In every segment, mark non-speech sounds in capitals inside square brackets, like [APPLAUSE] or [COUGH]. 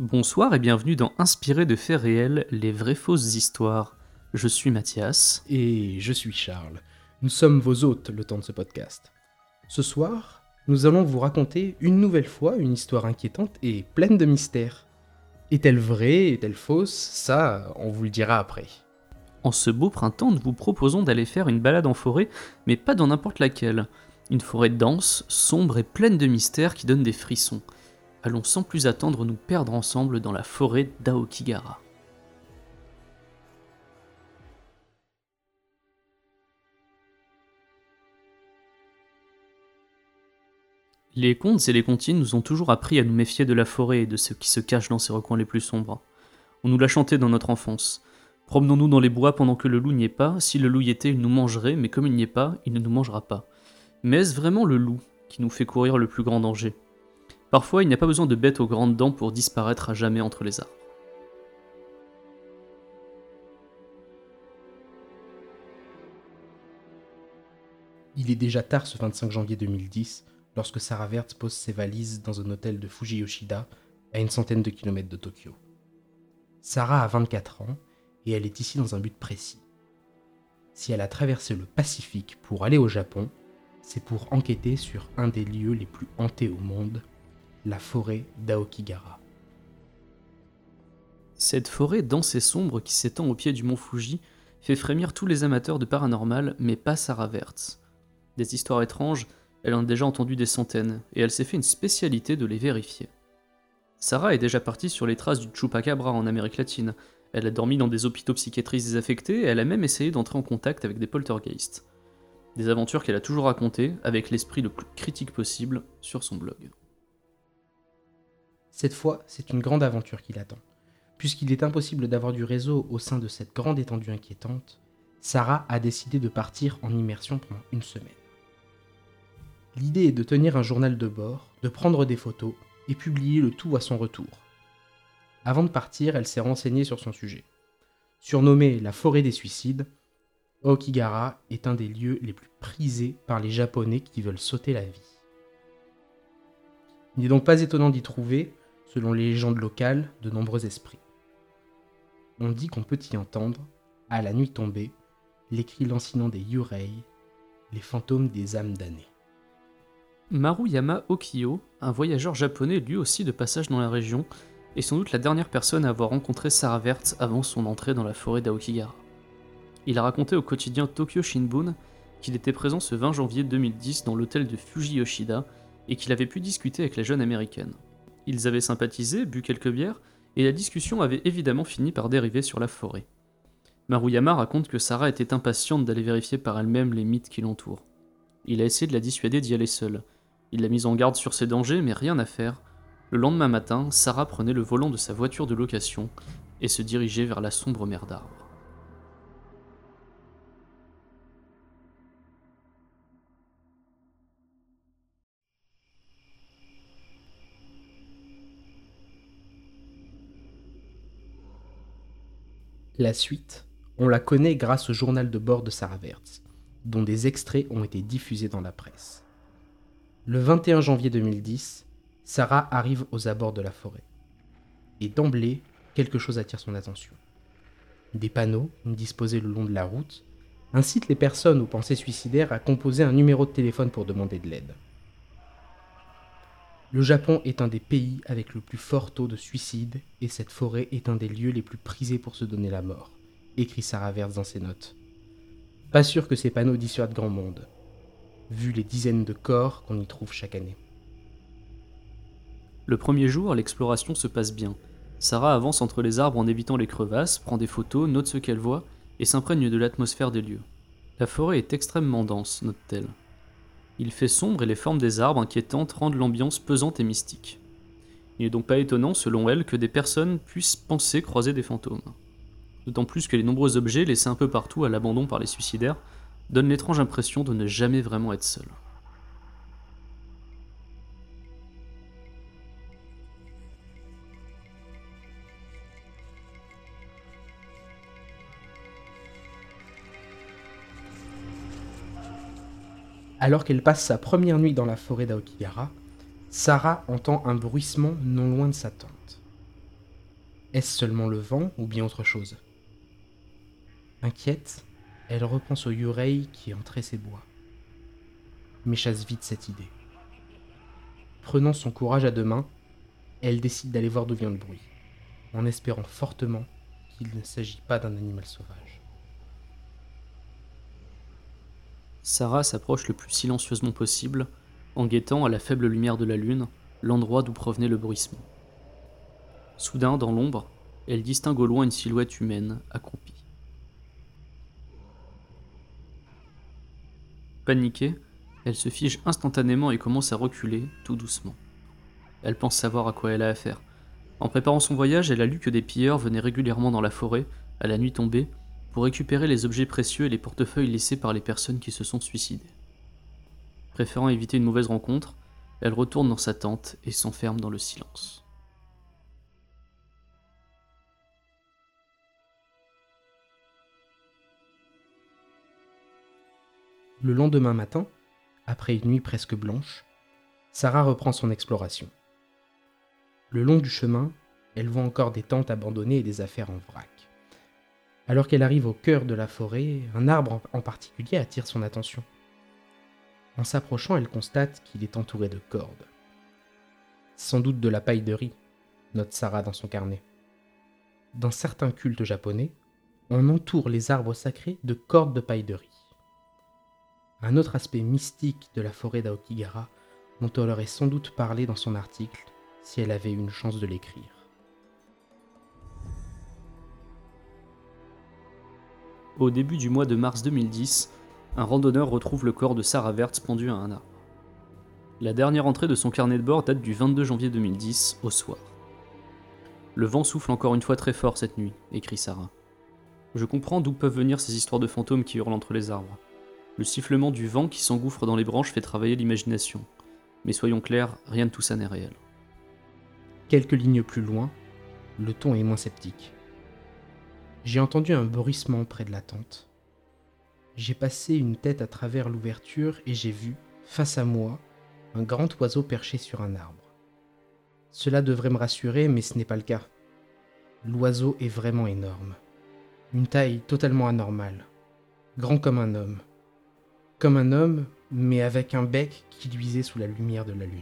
Bonsoir et bienvenue dans Inspiré de faits réels, les vraies fausses histoires. Je suis Mathias. Et je suis Charles. Nous sommes vos hôtes le temps de ce podcast. Ce soir, nous allons vous raconter une nouvelle fois une histoire inquiétante et pleine de mystères. Est-elle vraie, est-elle fausse? Ça, on vous le dira après. En ce beau printemps, nous vous proposons d'aller faire une balade en forêt, mais pas dans n'importe laquelle. Une forêt dense, sombre et pleine de mystères qui donne des frissons allons sans plus attendre nous perdre ensemble dans la forêt d'Aokigara. Les contes et les comptines nous ont toujours appris à nous méfier de la forêt et de ce qui se cache dans ses recoins les plus sombres. On nous l'a chanté dans notre enfance. Promenons-nous dans les bois pendant que le loup n'y est pas, si le loup y était, il nous mangerait, mais comme il n'y est pas, il ne nous mangera pas. Mais est-ce vraiment le loup qui nous fait courir le plus grand danger? Parfois, il n'y a pas besoin de bêtes aux grandes dents pour disparaître à jamais entre les arbres. Il est déjà tard ce 25 janvier 2010 lorsque Sarah Vert pose ses valises dans un hôtel de Fuji-Yoshida à une centaine de kilomètres de Tokyo. Sarah a 24 ans et elle est ici dans un but précis. Si elle a traversé le Pacifique pour aller au Japon, c'est pour enquêter sur un des lieux les plus hantés au monde, la forêt d'Aokigara. Cette forêt dense et sombre qui s'étend au pied du mont Fuji fait frémir tous les amateurs de paranormal, mais pas Sarah Vertz. Des histoires étranges, elle en a déjà entendu des centaines, et elle s'est fait une spécialité de les vérifier. Sarah est déjà partie sur les traces du Chupacabra en Amérique latine, elle a dormi dans des hôpitaux psychiatriques désaffectés, et elle a même essayé d'entrer en contact avec des poltergeists. Des aventures qu'elle a toujours racontées, avec l'esprit le plus critique possible, sur son blog. Cette fois, c'est une grande aventure qui l'attend. Puisqu'il est impossible d'avoir du réseau au sein de cette grande étendue inquiétante, Sarah a décidé de partir en immersion pendant une semaine. L'idée est de tenir un journal de bord, de prendre des photos et publier le tout à son retour. Avant de partir, elle s'est renseignée sur son sujet. Surnommée la forêt des suicides, Okigara est un des lieux les plus prisés par les Japonais qui veulent sauter la vie. Il n'est donc pas étonnant d'y trouver, selon les légendes locales, de nombreux esprits. On dit qu'on peut y entendre, à la nuit tombée, les cris lancinants des Yurei, les fantômes des âmes damnées. Maruyama Okio, un voyageur japonais lui aussi de passage dans la région, est sans doute la dernière personne à avoir rencontré Sarah Vert avant son entrée dans la forêt d'Aokigara. Il a raconté au quotidien Tokyo Shinbun qu'il était présent ce 20 janvier 2010 dans l'hôtel de Fuji Yoshida et qu'il avait pu discuter avec la jeune américaine. Ils avaient sympathisé, bu quelques bières, et la discussion avait évidemment fini par dériver sur la forêt. Maruyama raconte que Sarah était impatiente d'aller vérifier par elle-même les mythes qui l'entourent. Il a essayé de la dissuader d'y aller seule. Il l'a mise en garde sur ses dangers, mais rien à faire. Le lendemain matin, Sarah prenait le volant de sa voiture de location et se dirigeait vers la sombre mer d'arbres. La suite, on la connaît grâce au journal de bord de Sarah Vertz, dont des extraits ont été diffusés dans la presse. Le 21 janvier 2010, Sarah arrive aux abords de la forêt. Et d'emblée, quelque chose attire son attention. Des panneaux, disposés le long de la route, incitent les personnes aux pensées suicidaires à composer un numéro de téléphone pour demander de l'aide. Le Japon est un des pays avec le plus fort taux de suicide et cette forêt est un des lieux les plus prisés pour se donner la mort, écrit Sarah Verse dans ses notes. Pas sûr que ces panneaux dissuadent grand monde, vu les dizaines de corps qu'on y trouve chaque année. Le premier jour, l'exploration se passe bien. Sarah avance entre les arbres en évitant les crevasses, prend des photos, note ce qu'elle voit et s'imprègne de l'atmosphère des lieux. La forêt est extrêmement dense, note-t-elle. Il fait sombre et les formes des arbres inquiétantes rendent l'ambiance pesante et mystique. Il n'est donc pas étonnant, selon elle, que des personnes puissent penser croiser des fantômes. D'autant plus que les nombreux objets laissés un peu partout à l'abandon par les suicidaires donnent l'étrange impression de ne jamais vraiment être seuls. Alors qu'elle passe sa première nuit dans la forêt d'Aokigara, Sarah entend un bruissement non loin de sa tente. Est-ce seulement le vent ou bien autre chose? Inquiète, elle repense au Yurei qui entrait ses bois, mais chasse vite cette idée. Prenant son courage à deux mains, elle décide d'aller voir d'où vient le bruit, en espérant fortement qu'il ne s'agit pas d'un animal sauvage. Sarah s'approche le plus silencieusement possible, en guettant à la faible lumière de la lune l'endroit d'où provenait le bruissement. Soudain, dans l'ombre, elle distingue au loin une silhouette humaine accroupie. Paniquée, elle se fige instantanément et commence à reculer, tout doucement. Elle pense savoir à quoi elle a affaire. En préparant son voyage, elle a lu que des pilleurs venaient régulièrement dans la forêt, à la nuit tombée, pour récupérer les objets précieux et les portefeuilles laissés par les personnes qui se sont suicidées. Préférant éviter une mauvaise rencontre, elle retourne dans sa tente et s'enferme dans le silence. Le lendemain matin, après une nuit presque blanche, Sarah reprend son exploration. Le long du chemin, elle voit encore des tentes abandonnées et des affaires en vrac. Alors qu'elle arrive au cœur de la forêt, un arbre en particulier attire son attention. En s'approchant, elle constate qu'il est entouré de cordes. Sans doute de la paille de riz, note Sarah dans son carnet. Dans certains cultes japonais, on entoure les arbres sacrés de cordes de paille de riz. Un autre aspect mystique de la forêt d'Aokigara dont elle aurait sans doute parlé dans son article si elle avait eu une chance de l'écrire. Au début du mois de mars 2010, un randonneur retrouve le corps de Sarah Wertz pendu à un arbre. La dernière entrée de son carnet de bord date du 22 janvier 2010, au soir. Le vent souffle encore une fois très fort cette nuit, écrit Sarah. Je comprends d'où peuvent venir ces histoires de fantômes qui hurlent entre les arbres. Le sifflement du vent qui s'engouffre dans les branches fait travailler l'imagination. Mais soyons clairs, rien de tout ça n'est réel. Quelques lignes plus loin, le ton est moins sceptique. J'ai entendu un bruissement près de la tente. J'ai passé une tête à travers l'ouverture et j'ai vu, face à moi, un grand oiseau perché sur un arbre. Cela devrait me rassurer, mais ce n'est pas le cas. L'oiseau est vraiment énorme. Une taille totalement anormale. Grand comme un homme. Comme un homme, mais avec un bec qui luisait sous la lumière de la lune.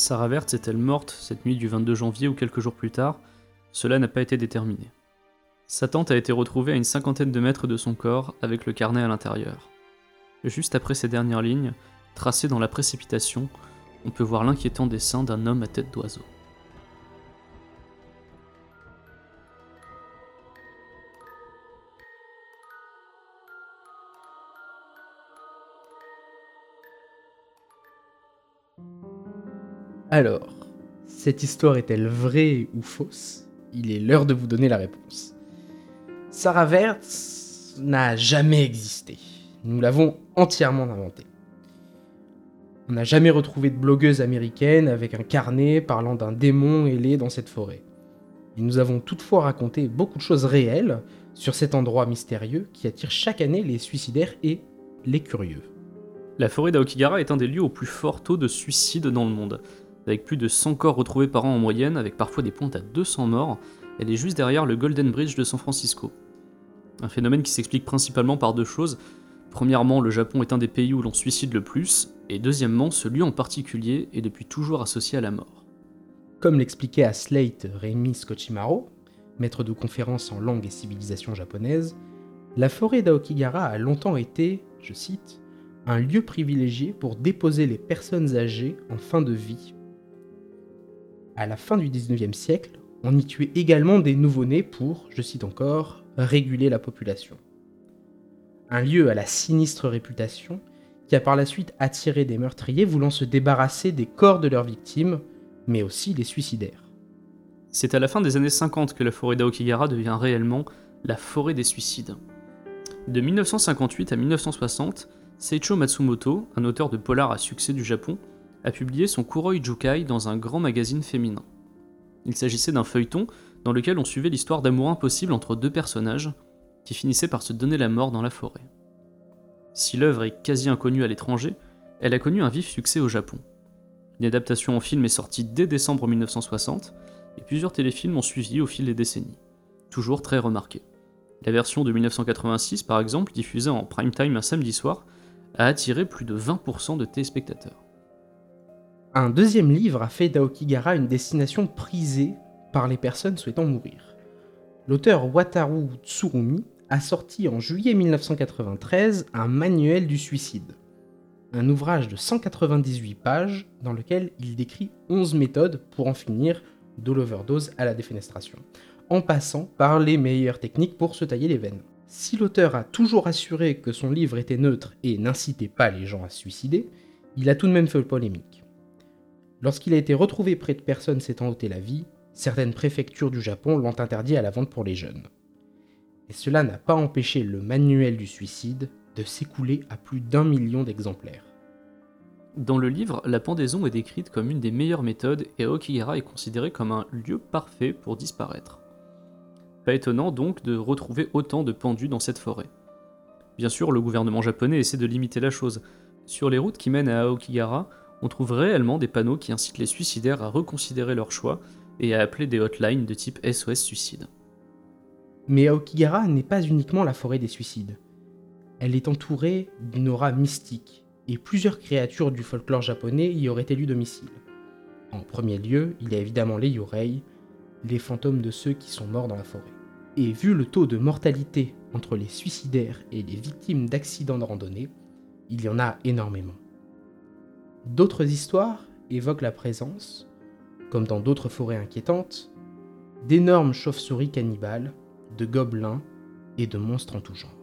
Sarah Wertz est-elle morte cette nuit du 22 janvier ou quelques jours plus tard? Cela n'a pas été déterminé. Sa tante a été retrouvée à une cinquantaine de mètres de son corps avec le carnet à l'intérieur. Juste après ces dernières lignes, tracées dans la précipitation, on peut voir l'inquiétant dessin d'un homme à tête d'oiseau. Alors, cette histoire est-elle vraie ou fausse? Il est l'heure de vous donner la réponse. Sarah Wertz n'a jamais existé. Nous l'avons entièrement inventée. On n'a jamais retrouvé de blogueuse américaine avec un carnet parlant d'un démon ailé dans cette forêt. Et nous avons toutefois raconté beaucoup de choses réelles sur cet endroit mystérieux qui attire chaque année les suicidaires et les curieux. La forêt d'Aokigara est un des lieux au plus fort taux de suicide dans le monde avec plus de 100 corps retrouvés par an en moyenne, avec parfois des pointes à 200 morts, elle est juste derrière le Golden Bridge de San Francisco. Un phénomène qui s'explique principalement par deux choses. Premièrement, le Japon est un des pays où l'on suicide le plus, et deuxièmement, ce lieu en particulier est depuis toujours associé à la mort. Comme l'expliquait à Slate Reimi Skochimaro, maître de conférences en langue et civilisation japonaise, la forêt d'Aokigara a longtemps été, je cite, un lieu privilégié pour déposer les personnes âgées en fin de vie à la fin du 19e siècle, on y tuait également des nouveau-nés pour, je cite encore, réguler la population. Un lieu à la sinistre réputation qui a par la suite attiré des meurtriers voulant se débarrasser des corps de leurs victimes, mais aussi des suicidaires. C'est à la fin des années 50 que la forêt d'Aokigara devient réellement la forêt des suicides. De 1958 à 1960, Seicho Matsumoto, un auteur de polar à succès du Japon, a publié son Kuroi Jukai dans un grand magazine féminin. Il s'agissait d'un feuilleton dans lequel on suivait l'histoire d'amour impossible entre deux personnages qui finissaient par se donner la mort dans la forêt. Si l'œuvre est quasi inconnue à l'étranger, elle a connu un vif succès au Japon. Une adaptation en film est sortie dès décembre 1960, et plusieurs téléfilms ont suivi au fil des décennies, toujours très remarqués. La version de 1986, par exemple, diffusée en prime time un samedi soir, a attiré plus de 20% de téléspectateurs. Un deuxième livre a fait d'Aokigara une destination prisée par les personnes souhaitant mourir. L'auteur Wataru Tsurumi a sorti en juillet 1993 un manuel du suicide, un ouvrage de 198 pages dans lequel il décrit 11 méthodes pour en finir de l'overdose à la défenestration, en passant par les meilleures techniques pour se tailler les veines. Si l'auteur a toujours assuré que son livre était neutre et n'incitait pas les gens à se suicider, il a tout de même fait polémique. Lorsqu'il a été retrouvé près de personnes s'étant ôté la vie, certaines préfectures du Japon l'ont interdit à la vente pour les jeunes. Et cela n'a pas empêché le manuel du suicide de s'écouler à plus d'un million d'exemplaires. Dans le livre, la pendaison est décrite comme une des meilleures méthodes et Okigara est considéré comme un lieu parfait pour disparaître. Pas étonnant donc de retrouver autant de pendus dans cette forêt. Bien sûr, le gouvernement japonais essaie de limiter la chose. Sur les routes qui mènent à Aokigara, on trouve réellement des panneaux qui incitent les suicidaires à reconsidérer leur choix et à appeler des hotlines de type SOS suicide. Mais Aokigara n'est pas uniquement la forêt des suicides. Elle est entourée d'une aura mystique, et plusieurs créatures du folklore japonais y auraient élu domicile. En premier lieu, il y a évidemment les Yorei, les fantômes de ceux qui sont morts dans la forêt. Et vu le taux de mortalité entre les suicidaires et les victimes d'accidents de randonnée, il y en a énormément. D'autres histoires évoquent la présence, comme dans d'autres forêts inquiétantes, d'énormes chauves-souris cannibales, de gobelins et de monstres en tout genre.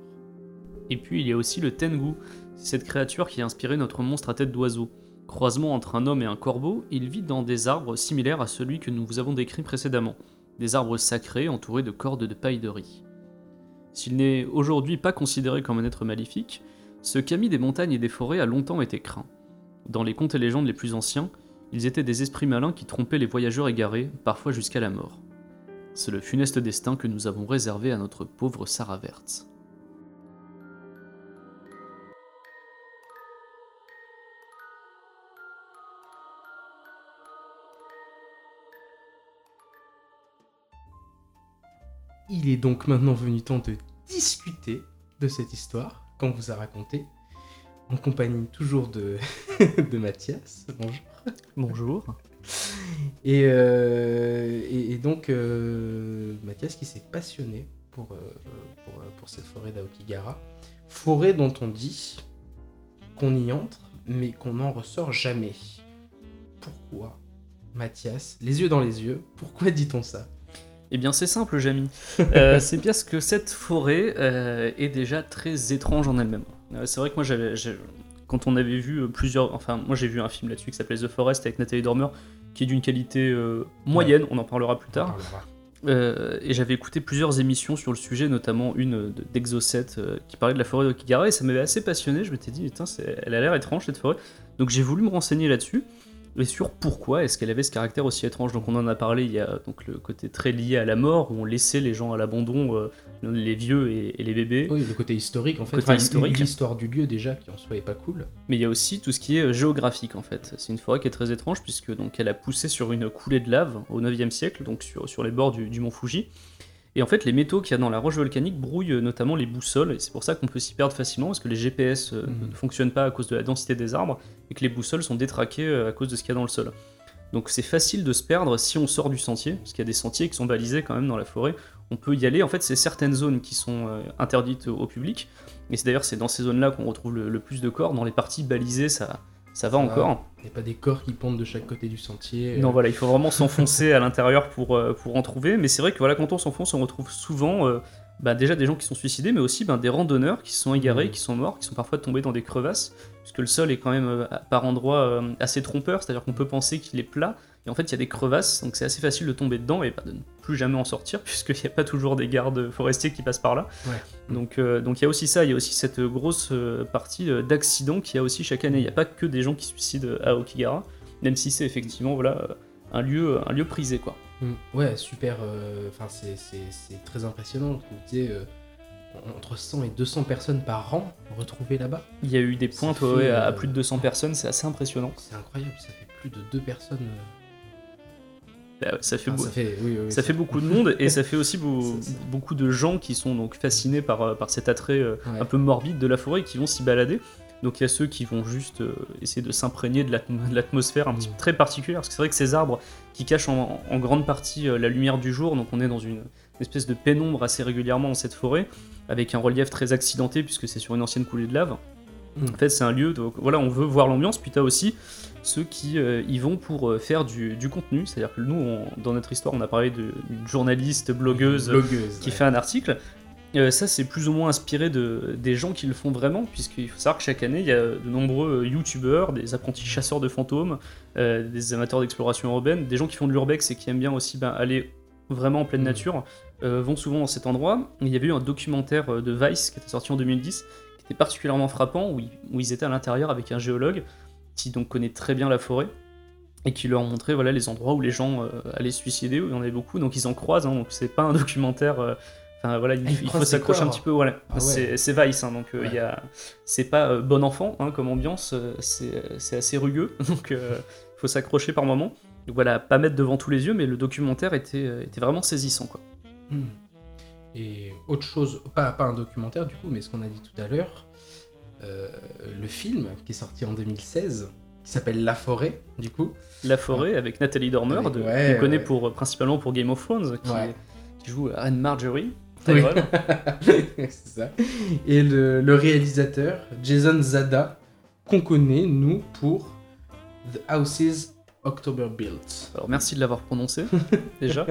Et puis il y a aussi le Tengu, cette créature qui a inspiré notre monstre à tête d'oiseau. Croisement entre un homme et un corbeau, il vit dans des arbres similaires à celui que nous vous avons décrit précédemment, des arbres sacrés entourés de cordes de paille de riz. S'il n'est aujourd'hui pas considéré comme un être maléfique, ce Kami des montagnes et des forêts a longtemps été craint. Dans les contes et légendes les plus anciens, ils étaient des esprits malins qui trompaient les voyageurs égarés, parfois jusqu'à la mort. C'est le funeste destin que nous avons réservé à notre pauvre Sarah Verte. Il est donc maintenant venu temps de discuter de cette histoire qu'on vous a racontée, en compagnie toujours de, [LAUGHS] de Mathias. Bonjour. Bonjour. Et, euh, et, et donc, euh, Mathias qui s'est passionné pour, euh, pour, euh, pour cette forêt d'Aokigara. Forêt dont on dit qu'on y entre, mais qu'on n'en ressort jamais. Pourquoi, Mathias, les yeux dans les yeux, pourquoi dit-on ça? Eh bien c'est simple Jamy, [LAUGHS] Euh, c'est parce que cette forêt euh, est déjà très étrange en elle-même. Euh, c'est vrai que moi j'avais... Quand on avait vu euh, plusieurs... Enfin moi j'ai vu un film là-dessus qui s'appelait The Forest avec Nathalie Dormer, qui est d'une qualité moyenne, on en parlera plus tard. parlera. Et j'avais écouté plusieurs émissions sur le sujet, notamment une de- d'Exocet qui parlait de la forêt d'Okigara et ça m'avait assez passionné. Je m'étais dit, putain, elle a l'air étrange cette forêt. Donc j'ai voulu me renseigner là-dessus et sur pourquoi est-ce qu'elle avait ce caractère aussi étrange? Donc on en a parlé, il y a donc le côté très lié à la mort où on laissait les gens à l'abandon, euh, les vieux et, et les bébés. Oui, le côté historique en fait. Enfin, historique. L'histoire du lieu déjà qui en soi est pas cool. Mais il y a aussi tout ce qui est euh, géographique en fait. C'est une forêt qui est très étrange puisque donc elle a poussé sur une coulée de lave au 9e siècle, donc sur, sur les bords du, du mont Fuji. Et en fait, les métaux qu'il y a dans la roche volcanique brouillent euh, notamment les boussoles, et c'est pour ça qu'on peut s'y perdre facilement, parce que les GPS euh, Mhm. ne fonctionnent pas à cause de la densité des arbres, et que les boussoles sont détraquées euh, à cause de ce qu'il y a dans le sol. Donc c'est facile de se perdre si on sort du sentier, parce qu'il y a des sentiers qui sont balisés quand même dans la forêt. On peut y aller, en fait, c'est certaines zones qui sont euh, interdites au public, et c'est d'ailleurs c'est dans ces zones-là qu'on retrouve le, le plus de corps. Dans les parties balisées, ça, ça va Ça va. encore. Il n'y a pas des corps qui pendent de chaque côté du sentier. Non, euh, voilà, il faut vraiment [LAUGHS] s'enfoncer à l'intérieur pour, euh, pour en trouver. Mais c'est vrai que voilà, quand on s'enfonce, on retrouve souvent euh, bah, déjà des gens qui sont suicidés, mais aussi ben, des randonneurs qui se sont égarés, Mhm. qui sont morts, qui sont parfois tombés dans des crevasses, puisque le sol est quand même euh, par endroits euh, assez trompeur, c'est-à-dire qu'on peut penser qu'il est plat, et en fait il y a des crevasses, donc c'est assez facile de tomber dedans et bah, de ne plus jamais en sortir, [LAUGHS] puisqu'il n'y a pas toujours des gardes forestiers qui passent par là. Ouais. Donc euh, donc il y a aussi ça, il y a aussi cette grosse euh, partie euh, d'accidents qu'il y a aussi chaque année. Il n'y a pas que des gens qui se suicident à Okigara, même si c'est effectivement voilà, euh, un, lieu, un lieu prisé. quoi. Mm. Ouais, super. euh, Enfin, c'est- c'est très impressionnant. Euh, entre 100 et 200 personnes par an retrouvées là-bas. Il y a eu des pointes fait, ouais, à euh, plus de 200 personnes, c'est assez impressionnant. C'est incroyable, ça fait plus de deux personnes. Bah ouais, ça fait, enfin, beau- ça fait, oui, oui, oui, ça fait beaucoup de monde et [LAUGHS] ça fait aussi beau- beaucoup de gens qui sont donc fascinés par, euh, par cet attrait euh, Ouais. un peu morbide de la forêt et qui vont s'y balader. Donc il y a ceux qui vont juste euh, essayer de s'imprégner de l'atm- de l'atmosphère un petit Mm. peu très particulière, parce que c'est vrai que ces arbres qui cachent en, en grande partie euh, la lumière du jour, donc on est dans une espèce de pénombre assez régulièrement dans cette forêt, avec un relief très accidenté puisque c'est sur une ancienne coulée de lave. Mm. En fait c'est un lieu, donc voilà, on veut voir l'ambiance, puis t'as aussi ceux qui euh, y vont pour euh, faire du, du contenu, c'est-à-dire que nous, on- dans notre histoire, on a parlé de- d'une journaliste, blogueuse, blogueuse qui ouais. fait un article. Euh, ça, c'est plus ou moins inspiré de, des gens qui le font vraiment, puisqu'il faut savoir que chaque année, il y a de nombreux youtubeurs, des apprentis chasseurs de fantômes, des amateurs d'exploration urbaine, des gens qui font de l'urbex et qui aiment bien aussi ben, aller vraiment en pleine Mhm. nature, vont souvent dans cet endroit. Il y avait eu un documentaire de Vice qui était sorti en 2010, particulièrement frappant, où ils, où ils étaient à l'intérieur avec un géologue qui donc connaît très bien la forêt et qui leur montrait voilà les endroits où les gens euh, allaient se suicider, où il y en avait beaucoup, donc ils en croisent, hein, donc c'est pas un documentaire. euh, Enfin voilà, il, Ah, il faut s'accrocher un petit peu. Voilà, Ah ouais. c'est Vice, hein, donc euh, il Ouais. y a, c'est pas euh, bon enfant hein, comme ambiance, c'est assez rugueux, [LAUGHS] donc il faut s'accrocher par moment. Donc voilà, pas mettre devant tous les yeux, mais le documentaire était, était vraiment saisissant quoi. Hmm. Et autre chose, pas, pas un documentaire du coup, mais ce qu'on a dit tout à l'heure, euh, le film qui est sorti en 2016, qui s'appelle La Forêt, du coup. La forêt avec Nathalie Dormer, de- ouais, qu'on connaît ouais. pour, principalement pour Game of Thrones, qui, Ouais. qui joue Reine Marjorie. Oui. [LAUGHS] C'est ça. Et le, le réalisateur, Jason Zada, qu'on connaît, nous, pour The Houses October Built. Alors merci de l'avoir prononcé [LAUGHS] déjà.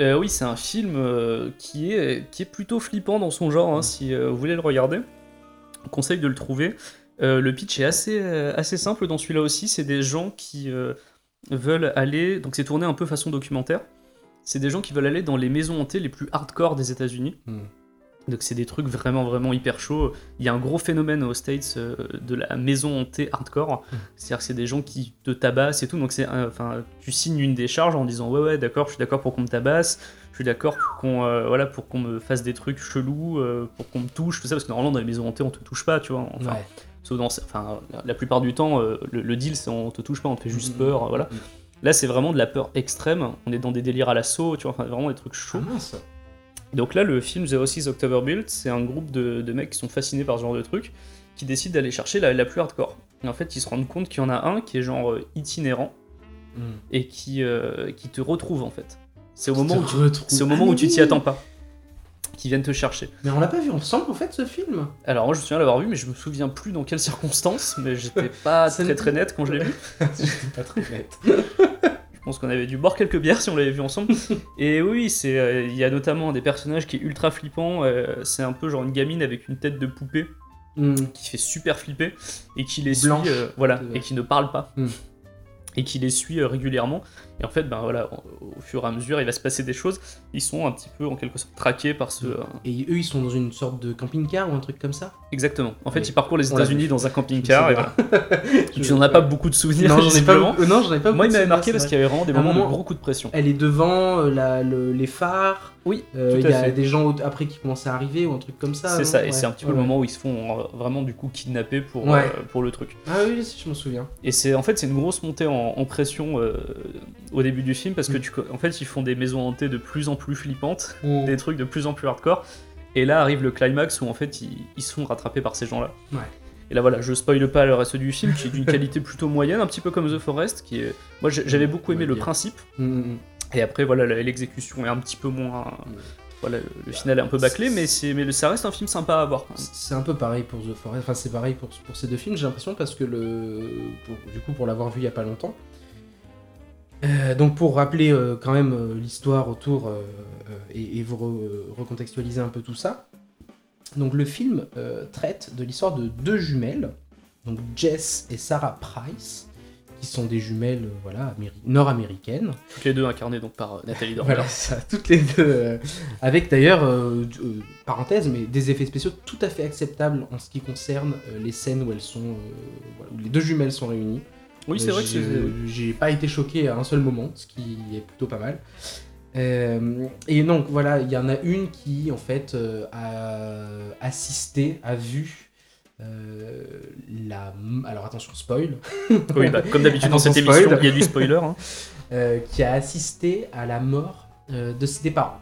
Euh, oui, c'est un film euh, qui, est, plutôt flippant dans son genre, hein, si euh, vous voulez le regarder. Je conseille de le trouver. Le pitch est assez, simple dans celui-là aussi. C'est des gens qui veulent aller. Donc c'est tourné un peu façon documentaire. C'est des gens qui veulent aller dans les maisons hantées les plus hardcore des États-Unis. Hmm. Donc c'est des trucs vraiment vraiment hyper chauds. Il y a un gros phénomène aux States euh, de la maison hantée hardcore. Mm. C'est-à-dire que c'est des gens qui te tabassent et tout. Donc c'est euh, enfin tu signes une décharge en disant ouais ouais d'accord je suis d'accord pour qu'on me tabasse. Je suis d'accord pour qu'on euh, voilà pour qu'on me fasse des trucs chelous, pour qu'on me touche tout ça parce que normalement dans les maisons hantées on te touche pas tu vois. Enfin, Ouais. sauf dans enfin la, plupart du temps le, le deal c'est on te touche pas on te fait juste Mm, peur voilà. mm. Là c'est vraiment de la peur extrême. On est dans des délires à l'assaut tu vois enfin vraiment des trucs Ah chauds. mince. Donc là, le film The 6 October Build, c'est un groupe de, de mecs qui sont fascinés par ce genre de truc, qui décident d'aller chercher la, la plus hardcore. Et en fait, ils se rendent compte qu'il y en a un qui est genre euh, itinérant Hmm. et qui, euh, qui te retrouve en fait. C'est au moment où tu, au Ah, moment où tu oui. t'y attends pas, qui viennent te chercher. Mais on l'a pas vu ensemble en fait ce film? Alors moi, je me souviens l'avoir vu, mais je me souviens plus dans quelles [LAUGHS] circonstances, mais j'étais pas très très net quand je l'ai vu. [LAUGHS] C'était pas très net. [LAUGHS] Je pense qu'on avait dû boire quelques bières si on l'avait vu ensemble. [LAUGHS] Et oui, c'est euh, il y a notamment un des personnages qui est ultra flippant. euh, c'est un peu genre une gamine avec une tête de poupée Hmm. qui fait super flipper et qui les suit, euh, voilà, et qui ne parle pas. Hmm. Et qui les suit régulièrement. Et en fait, ben voilà, au fur et à mesure, il va se passer des choses. Ils sont un petit peu en quelque sorte traqués par ce. Et eux ils sont dans une sorte de camping-car ou un truc comme ça Exactement. En fait, Oui. ils parcourent les États-unis dans un camping-car. et voilà. [LAUGHS] Je- Tu n'en as pas beaucoup de souvenirs. Non, j'en ai pas. Non, j'en ai pas Moi, il m'avait de marqué parce qu'il y avait vraiment des moments de moment- gros coups de pression. Elle est devant euh, la- le- les phares. Oui, Euh, Il y a fait. des gens après qui commencent à arriver ou un truc comme ça. C'est ça, et c'est un petit peu Ouais, le moment où ils se font euh, vraiment du coup kidnapper pour, Ouais. euh, pour le truc. Ah oui, si, je m'en souviens. Et c'est en fait c'est une grosse montée en, en pression euh, au début du film parce que Mm. tu, en fait ils font des maisons hantées de plus en plus flippantes, Mm. des trucs de plus en plus hardcore. Et là arrive le climax où en fait ils, font rattraper par ces gens-là. Ouais. Et là voilà, je spoile pas le reste du film qui est d'une [LAUGHS] qualité plutôt moyenne, un petit peu comme The Forest, qui est. Moi j'avais beaucoup aimé Ouais, le bien. principe. Mm, Et après voilà l'exécution est un petit peu moins. Voilà, le, final est un peu bâclé, mais c'est mais ça reste un film sympa à voir. C'est un peu pareil pour The Forest, enfin c'est pareil pour, pour ces deux films, j'ai l'impression, parce que le. pour- du coup, pour l'avoir vu il y a pas longtemps. Euh, donc pour rappeler euh, quand même euh, l'histoire autour et, et vous re- recontextualiser un peu tout ça. Donc le film traite de l'histoire de deux jumelles, donc Jess et Sarah Price, qui sont des jumelles voilà, améri- nord-américaines. Toutes les deux incarnées donc par Nathalie Dormer. Voilà, ça, toutes les deux. avec d'ailleurs, parenthèse, mais des effets spéciaux tout à fait acceptables en ce qui concerne les scènes où elles sont. voilà, où les deux jumelles sont réunies. Oui, c'est vrai que j'ai- pas été choqué à un seul moment, ce qui est plutôt pas mal. Euh, et donc voilà, il y en a une qui en fait euh, a assisté, a vu euh, la. Alors attention, spoil. [LAUGHS] Oui, bah, comme d'habitude dans cette émission, spoil. il y a du spoiler. hein. [LAUGHS] Qui a assisté à la mort de ses parents.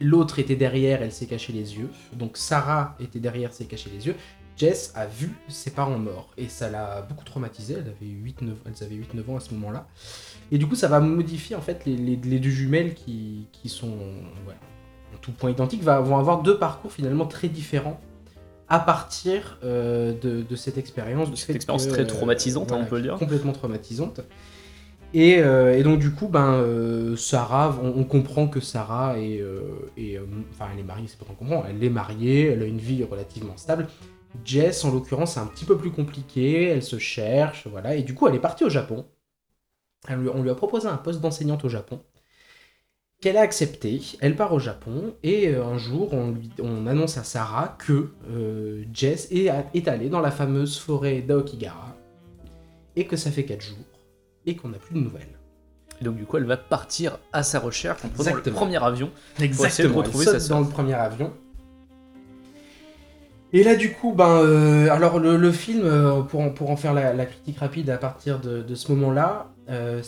L'autre était derrière, elle s'est cachée les yeux. Donc Sarah était derrière, s'est cachée les yeux. Jess a vu ses parents morts et ça l'a beaucoup traumatisée. Elle avait 8-9 elles avaient 8-9 ans à ce moment-là. Et du coup, ça va modifier en fait les, les- les deux jumelles qui, qui sont en tout point identiques, vont avoir deux parcours finalement très différents à partir euh, de, de cette expérience. De cette expérience que, très euh, traumatisante, hein, on peut le dire. Complètement traumatisante. Et, euh, et donc du coup, ben, euh, Sarah, on, on comprend que Sarah est, euh, est, enfin elle est mariée, c'est pas qu'on comprend, elle est mariée, elle a une vie relativement stable. Jess, en l'occurrence, c'est un petit peu plus compliqué, elle se cherche, voilà, et du coup, elle est partie au Japon. Lui- on lui a proposé un poste d'enseignante au Japon, qu'elle a accepté. Elle part au Japon, et euh, un jour, on, lui, on annonce à Sarah que euh, Jess est, est allée dans la fameuse forêt d'Aokigara, et que ça fait 4 jours, et qu'on n'a plus de nouvelles. Et donc, du coup, elle va partir à sa recherche en prenant le premier avion. Exactement. essayer de retrouver elle saute dans le premier avion. Et là, du coup, ben, euh, alors le, film, euh, pour, en, pour en faire la, critique rapide à partir de, ce moment-là, euh,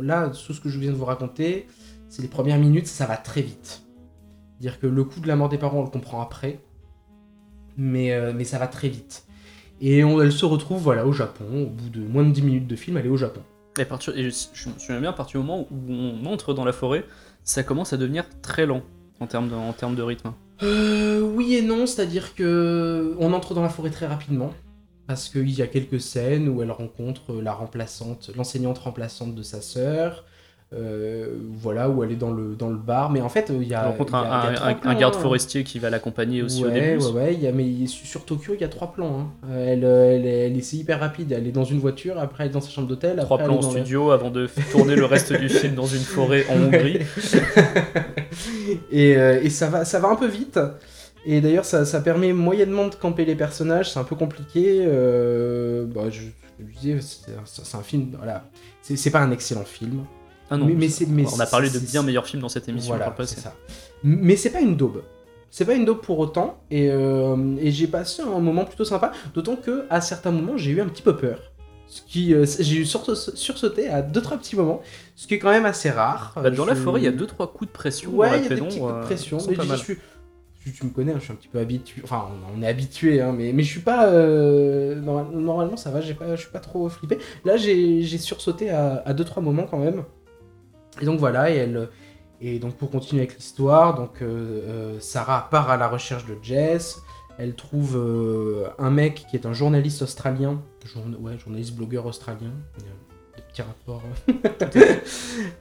là, tout ce que je viens de vous raconter, c'est les premières minutes, ça va très vite. Dire que le coup de la mort des parents, on le comprend après, mais, mais ça va très vite. Et elle se retrouve voilà, au Japon, au bout de moins de 10 minutes de film, elle est au Japon. Et, je, je me souviens bien, à partir du moment où on entre dans la forêt, ça commence à devenir très lent en termes en termes de rythme. Euh, oui et non, c'est-à-dire que on entre dans la forêt très rapidement parce qu'il y a quelques scènes où elle rencontre la remplaçante, l'enseignante remplaçante de sa sœur. Euh, voilà où elle est dans le dans le bar, mais en fait il y a rencontre un, un- garde hein. forestier qui va l'accompagner aussi au ouais, début. Ouais, ouais, il y a, mais sur Tokyo, il y a trois plans. hein. Euh, Elle, euh, elle, est- elle est- hyper rapide. Elle est dans une voiture, après elle est dans sa chambre d'hôtel. Trois après, plans en studio avant de tourner le reste du film dans une forêt en Hongrie. [LAUGHS] et, euh, et ça, va, ça va un peu vite. Et d'ailleurs, ça, ça permet moyennement de camper les personnages. C'est un peu compliqué. euh, bah, je, disais, c'est un, film. Voilà. C'est c'est pas un excellent film. Ah non, Mais- mais ça- c'est- mais on a parlé de bien meilleurs films dans cette émission Voilà, par ça. Mais c'est pas une daube. C'est pas une daube pour autant. Et, euh, et j'ai passé un moment plutôt sympa. D'autant que à certains moments, j'ai eu un petit peu peur. Ce qui, euh, j'ai eu sursa- sursauté à deux trois petits moments, ce qui est quand même assez rare. Bah, dans la forêt, il y a deux trois coups de pression. Ouais, il y a des petits coups de euh, pression. Mais je suis, tu, tu me connais, hein, je suis un petit peu habitué. Enfin, on, est habitué, hein, mais, mais je suis pas. euh, normal- normalement, ça va, pas, je suis pas trop flippé. Là, j'ai sursauté à, à deux trois moments quand même. Et donc voilà, et elle. Et donc pour continuer avec l'histoire, donc euh, euh, Sarah part à la recherche de Jess. Elle trouve euh, un mec qui est un journaliste australien, journa- ouais, journaliste blogueur australien. Il y a des petits rapports. [LAUGHS] Toute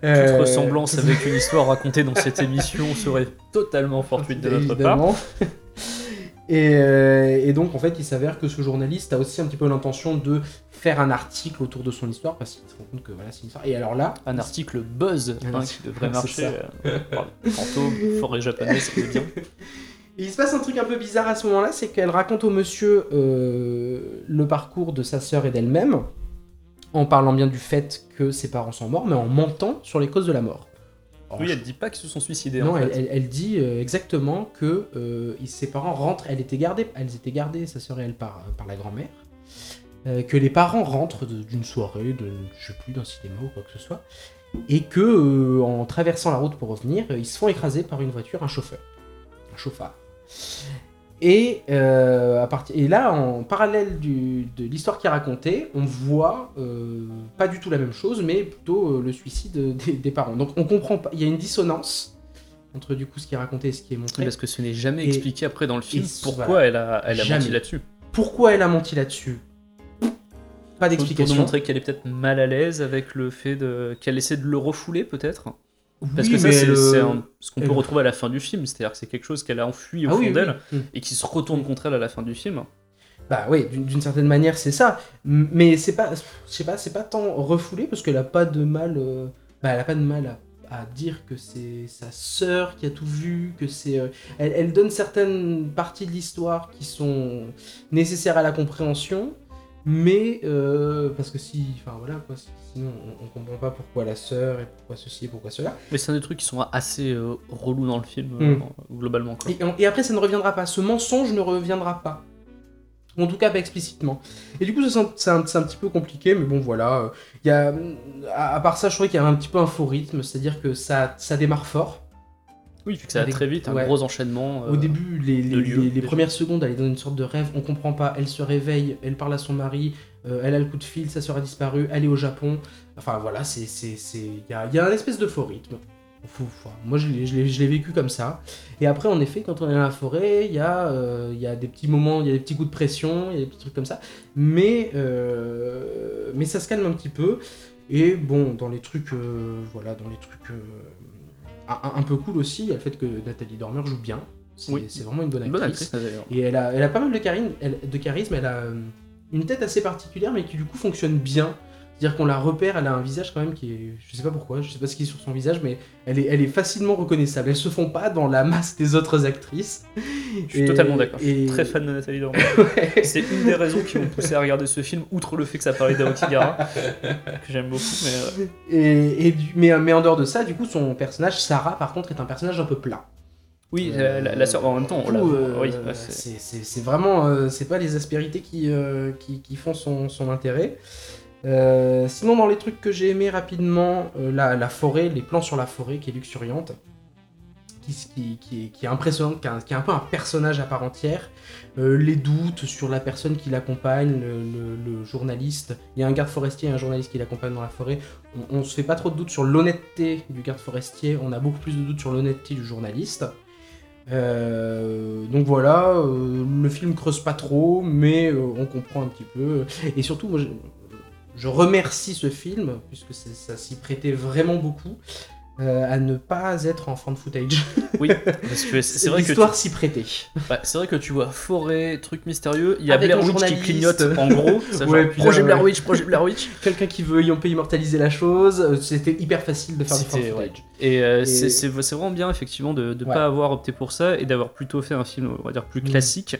Euh, ressemblance avec une histoire racontée dans cette [LAUGHS] émission serait totalement fortuite de notre part. Et, euh, et donc, en fait, il s'avère que ce journaliste a aussi un petit peu l'intention de faire un article autour de son histoire, parce qu'il se rend compte que voilà, c'est une histoire. Et alors là, Un article buzz Un hein, article- qui devrait marcher. euh, fantôme, forêt japonaise, c'est bien. Et [LAUGHS] il se passe un truc un peu bizarre à ce moment-là, c'est qu'elle raconte au monsieur euh, le parcours de sa sœur et d'elle-même, en parlant bien du fait que ses parents sont morts, mais en mentant sur les causes de la mort. Oui, elle dit pas qu'ils se sont suicidés. Non, en elle, fait. elle- elle dit euh, exactement que euh, ses parents rentrent, elle était gardée, elles étaient gardées, sa sœur et elle, par, par la grand-mère, euh, que les parents rentrent d'une soirée, de, je sais plus, d'un cinéma ou quoi que ce soit, et que euh, en traversant la route pour revenir, ils se font écraser par une voiture, un chauffeur, un chauffard. Et, euh, à et là, en parallèle du- de l'histoire qui est racontée, on voit euh, pas du tout la même chose, mais plutôt euh, le suicide des, des parents. Donc on comprend pas, il y a une dissonance entre du coup ce qui est raconté et ce qui est montré. Oui, Parce que ce n'est jamais Et- expliqué après dans le film pourquoi voilà. elle a, elle a menti là-dessus. Pourquoi elle a menti là-dessus? Pas Pour- Pour d'explication. nous montrer qu'elle est peut-être mal à l'aise avec le fait de qu'elle essaie de le refouler peut-être. Parce Oui, que ça c'est un- ce qu'on peut retrouver à la fin du film, c'est-à-dire que c'est quelque chose qu'elle a enfui au ah fond oui, d'elle oui. et qui se retourne contre elle à la fin du film. Bah oui, d'une certaine manière c'est ça. Mais c'est pas, je sais pas, c'est pas tant refoulé parce qu'elle a pas de mal, euh, bah elle a pas de mal à, à dire que c'est sa sœur qui a tout vu, que c'est, euh, elle, elle donne certaines parties de l'histoire qui sont nécessaires à la compréhension, Mais euh, parce que si, enfin voilà quoi, si- sinon on, on comprend pas pourquoi la sœur et pourquoi ceci et pourquoi cela. Mais c'est un des trucs qui sont assez euh, relous dans le film, euh, Mm. globalement. Quoi. Et, et après ça ne reviendra pas, ce mensonge ne reviendra pas. En tout cas pas explicitement. Et du coup c'est un- petit peu compliqué, mais bon voilà. Il y a, à, à part ça, je trouvais qu'il y a un petit peu un faux rythme, c'est-à-dire que ça, ça démarre fort. Oui, vu que ça va très vite, un ouais. gros enchaînement. euh, Au début, les, les- de lieux, les- les déjà. premières secondes, elle est dans une sorte de rêve, on comprend pas, elle se réveille, elle parle à son mari, euh, elle a le coup de fil, sa sœur a disparu, elle est au Japon. Enfin voilà, c'est c'est- c'est- il y a, y a un espèce de faux rythme. Faut- faut- moi, je l'ai- je l'ai je l'ai vécu comme ça. Et après, en effet, quand on est dans la forêt, il y, a, euh, il y a des petits moments, il y a des petits coups de pression, il y a des petits trucs comme ça. Mais, euh, mais ça se calme un petit peu. Et bon, dans les trucs, euh, voilà, dans les trucs un, un peu cool aussi, il y a le fait que Nathalie Dormer joue bien. C'est Oui. c'est vraiment une bonne actrice. bonne actrice, d'ailleurs. Et elle a, elle a pas mal de, charisme, elle, de charisme, elle a une tête assez particulière, mais qui du coup fonctionne bien. C'est-à-dire qu'on la repère, elle a un visage quand même qui est. Je sais pas pourquoi, je sais pas ce qui est sur son visage, mais elle est, elle est facilement reconnaissable. Elles se font pas dans la masse des autres actrices. Je suis Et- totalement d'accord. Je suis très fan de Nathalie Dormer. [LAUGHS] Ouais. C'est une des raisons qui m'ont poussé à regarder ce film, outre le fait que ça parlait d'Aokigara, que j'aime beaucoup. Mais euh, Et, et du- mais, mais en dehors de ça, du coup, son personnage, Sarah, par contre, est un personnage un peu plat. Oui, Euh, la, la sœur, en même temps, euh, oui, ouais, c'est- vraiment, euh, c'est pas les aspérités qui, euh, qui, qui font son, son intérêt. Sinon, dans les trucs que j'ai aimé rapidement, la, la forêt, les plans sur la forêt qui est luxuriante, qui, qui, qui est, qui est impressionnante, qui est, un, qui est un peu un personnage à part entière. Euh, les doutes sur la personne qui l'accompagne, le, le- le journaliste. Il y a un garde forestier et un journaliste qui l'accompagne dans la forêt. On, on se fait pas trop de doutes sur l'honnêteté du garde forestier, on a beaucoup plus de doutes sur l'honnêteté du journaliste. Euh, donc voilà, euh, le film creuse pas trop, mais euh, on comprend un petit peu. Et surtout, je, remercie ce film, puisque ça s'y prêtait vraiment beaucoup, euh, à ne pas être en fan footage. oui, [LAUGHS] parce que c'est vrai que tu, L'histoire s'y prêtait. bah, c'est vrai que tu vois forêt, truc mystérieux, il y a Avec Blair Witch qui clignote en gros, [LAUGHS] c'est Ouais, genre, puis là, projet Blair ouais. Witch, projet Blair Witch. [LAUGHS] Quelqu'un qui veut, on peut immortaliser la chose, euh, c'était hyper facile de faire du fan footage. Et, euh, Et- c'est vraiment bien effectivement de ne Ouais. pas avoir opté pour ça et d'avoir plutôt fait un film on va dire plus Mm. classique,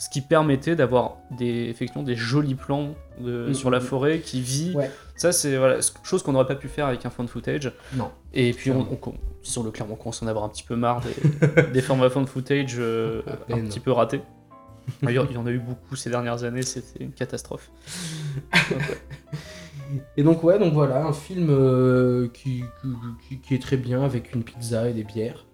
ce qui permettait d'avoir des effectivement des jolis plans de- Mm, sur la forêt qui vit. Ouais. Ça c'est voilà, chose qu'on n'aurait pas pu faire avec un fan footage. Non. Et puis on, Clairement. on, clairement qu'on s'en avoir un petit peu marre des, [LAUGHS] des formats fan footage euh, À un petit peu ratés. D'ailleurs, il y en a eu beaucoup ces dernières années, c'était une catastrophe. Donc, ouais. [LAUGHS] Et donc ouais, donc voilà, un film euh, qui, qui, qui est très bien avec une pizza et des bières.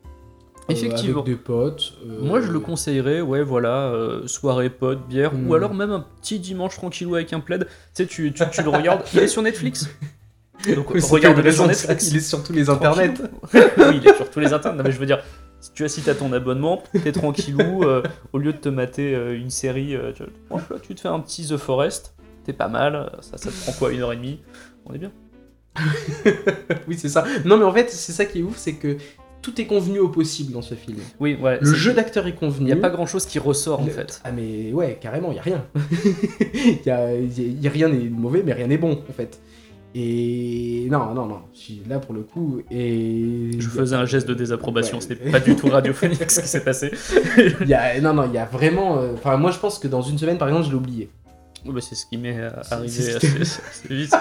Euh, Effectivement. avec des potes. euh, Moi, je le conseillerais, ouais, voilà, euh, soirée, pote, bière, Mm. ou alors même un petit dimanche tranquillou avec un plaid. Tu sais, tu, tu, tu le regardes, [LAUGHS] il est sur Netflix. Donc, Oui, intéressant, sur ça, Netflix. Il est sur tous les internets. [LAUGHS] oui, il est sur tous les internets. Non, mais je veux dire, si tu as si t'as ton abonnement, t'es tranquillou, [LAUGHS] euh, au lieu de te mater euh, une série, euh, tu, franchement, là, tu te fais un petit The Forest, t'es pas mal, ça, ça te prend quoi, une heure et demie? On est bien. oui, c'est ça. Non, mais en fait, c'est ça qui est ouf, c'est que tout est convenu au possible dans ce film. Oui, ouais. Le jeu d'acteur est convenu. Il n'y a pas grand chose qui ressort en fait. Ah mais ouais, carrément, il y a rien. Il [LAUGHS] y a, y- y a rien n'est mauvais, mais rien n'est bon en fait. Et non, non, non, je suis là pour le coup. Et Je faisais un geste de désapprobation, Ouais. ce n'est pas du tout radiophonique ce qui s'est passé. Il [LAUGHS] y a, non, non, il y a vraiment. euh, Enfin, moi je pense que dans une semaine par exemple, je l'ai oublié. Oui, bah, c'est ce qui m'est euh, arrivé c'est- assez, assez vite.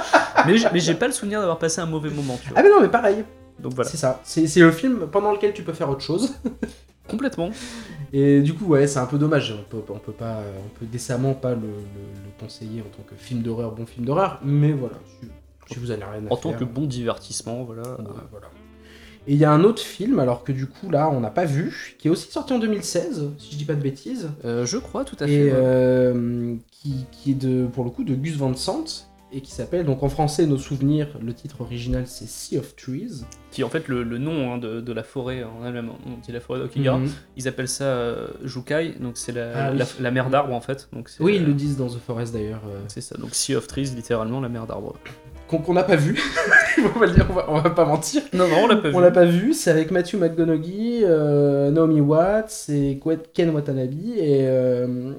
Mais j'ai, mais j'ai pas le souvenir d'avoir passé un mauvais moment, tu vois. Ah mais non, mais pareil, Donc voilà, c'est ça. C'est le film pendant lequel tu peux faire autre chose. [LAUGHS] complètement. Et du coup, ouais, c'est un peu dommage. On peut, on peut pas, on peut décemment pas le, le- le conseiller en tant que film d'horreur, bon film d'horreur. Mais voilà, si, si vous avez rien à En tant que bon divertissement, voilà. Ouais, voilà. Et il y a un autre film, alors que du coup là on n'a pas vu, qui est aussi sorti en 2016, si je dis pas de bêtises, Euh, je crois tout à fait. et ouais. euh, qui, qui est de, pour le coup de Gus Van Sant, et qui s'appelle, donc en français Nos Souvenirs, le titre original c'est Sea of Trees. Qui est en fait le, le nom hein, de, de la forêt en elle-même. On dit la forêt d'Okigara. Mhm. Ils appellent ça euh, Jukai, donc c'est la, Ah oui. la, la mer d'arbres en fait. Donc Oui, euh, ils le disent dans The Forest d'ailleurs, euh, C'est ça, donc Sea of Trees, littéralement la mer d'arbres. qu'on n'a pas vu, [LAUGHS] on, va le dire, on, va, on va pas mentir. Non, non, on l'a pas vu. On l'a pas vu, c'est avec Matthew McConaughey, euh, Naomi Watts et Ken Watanabe et, euh,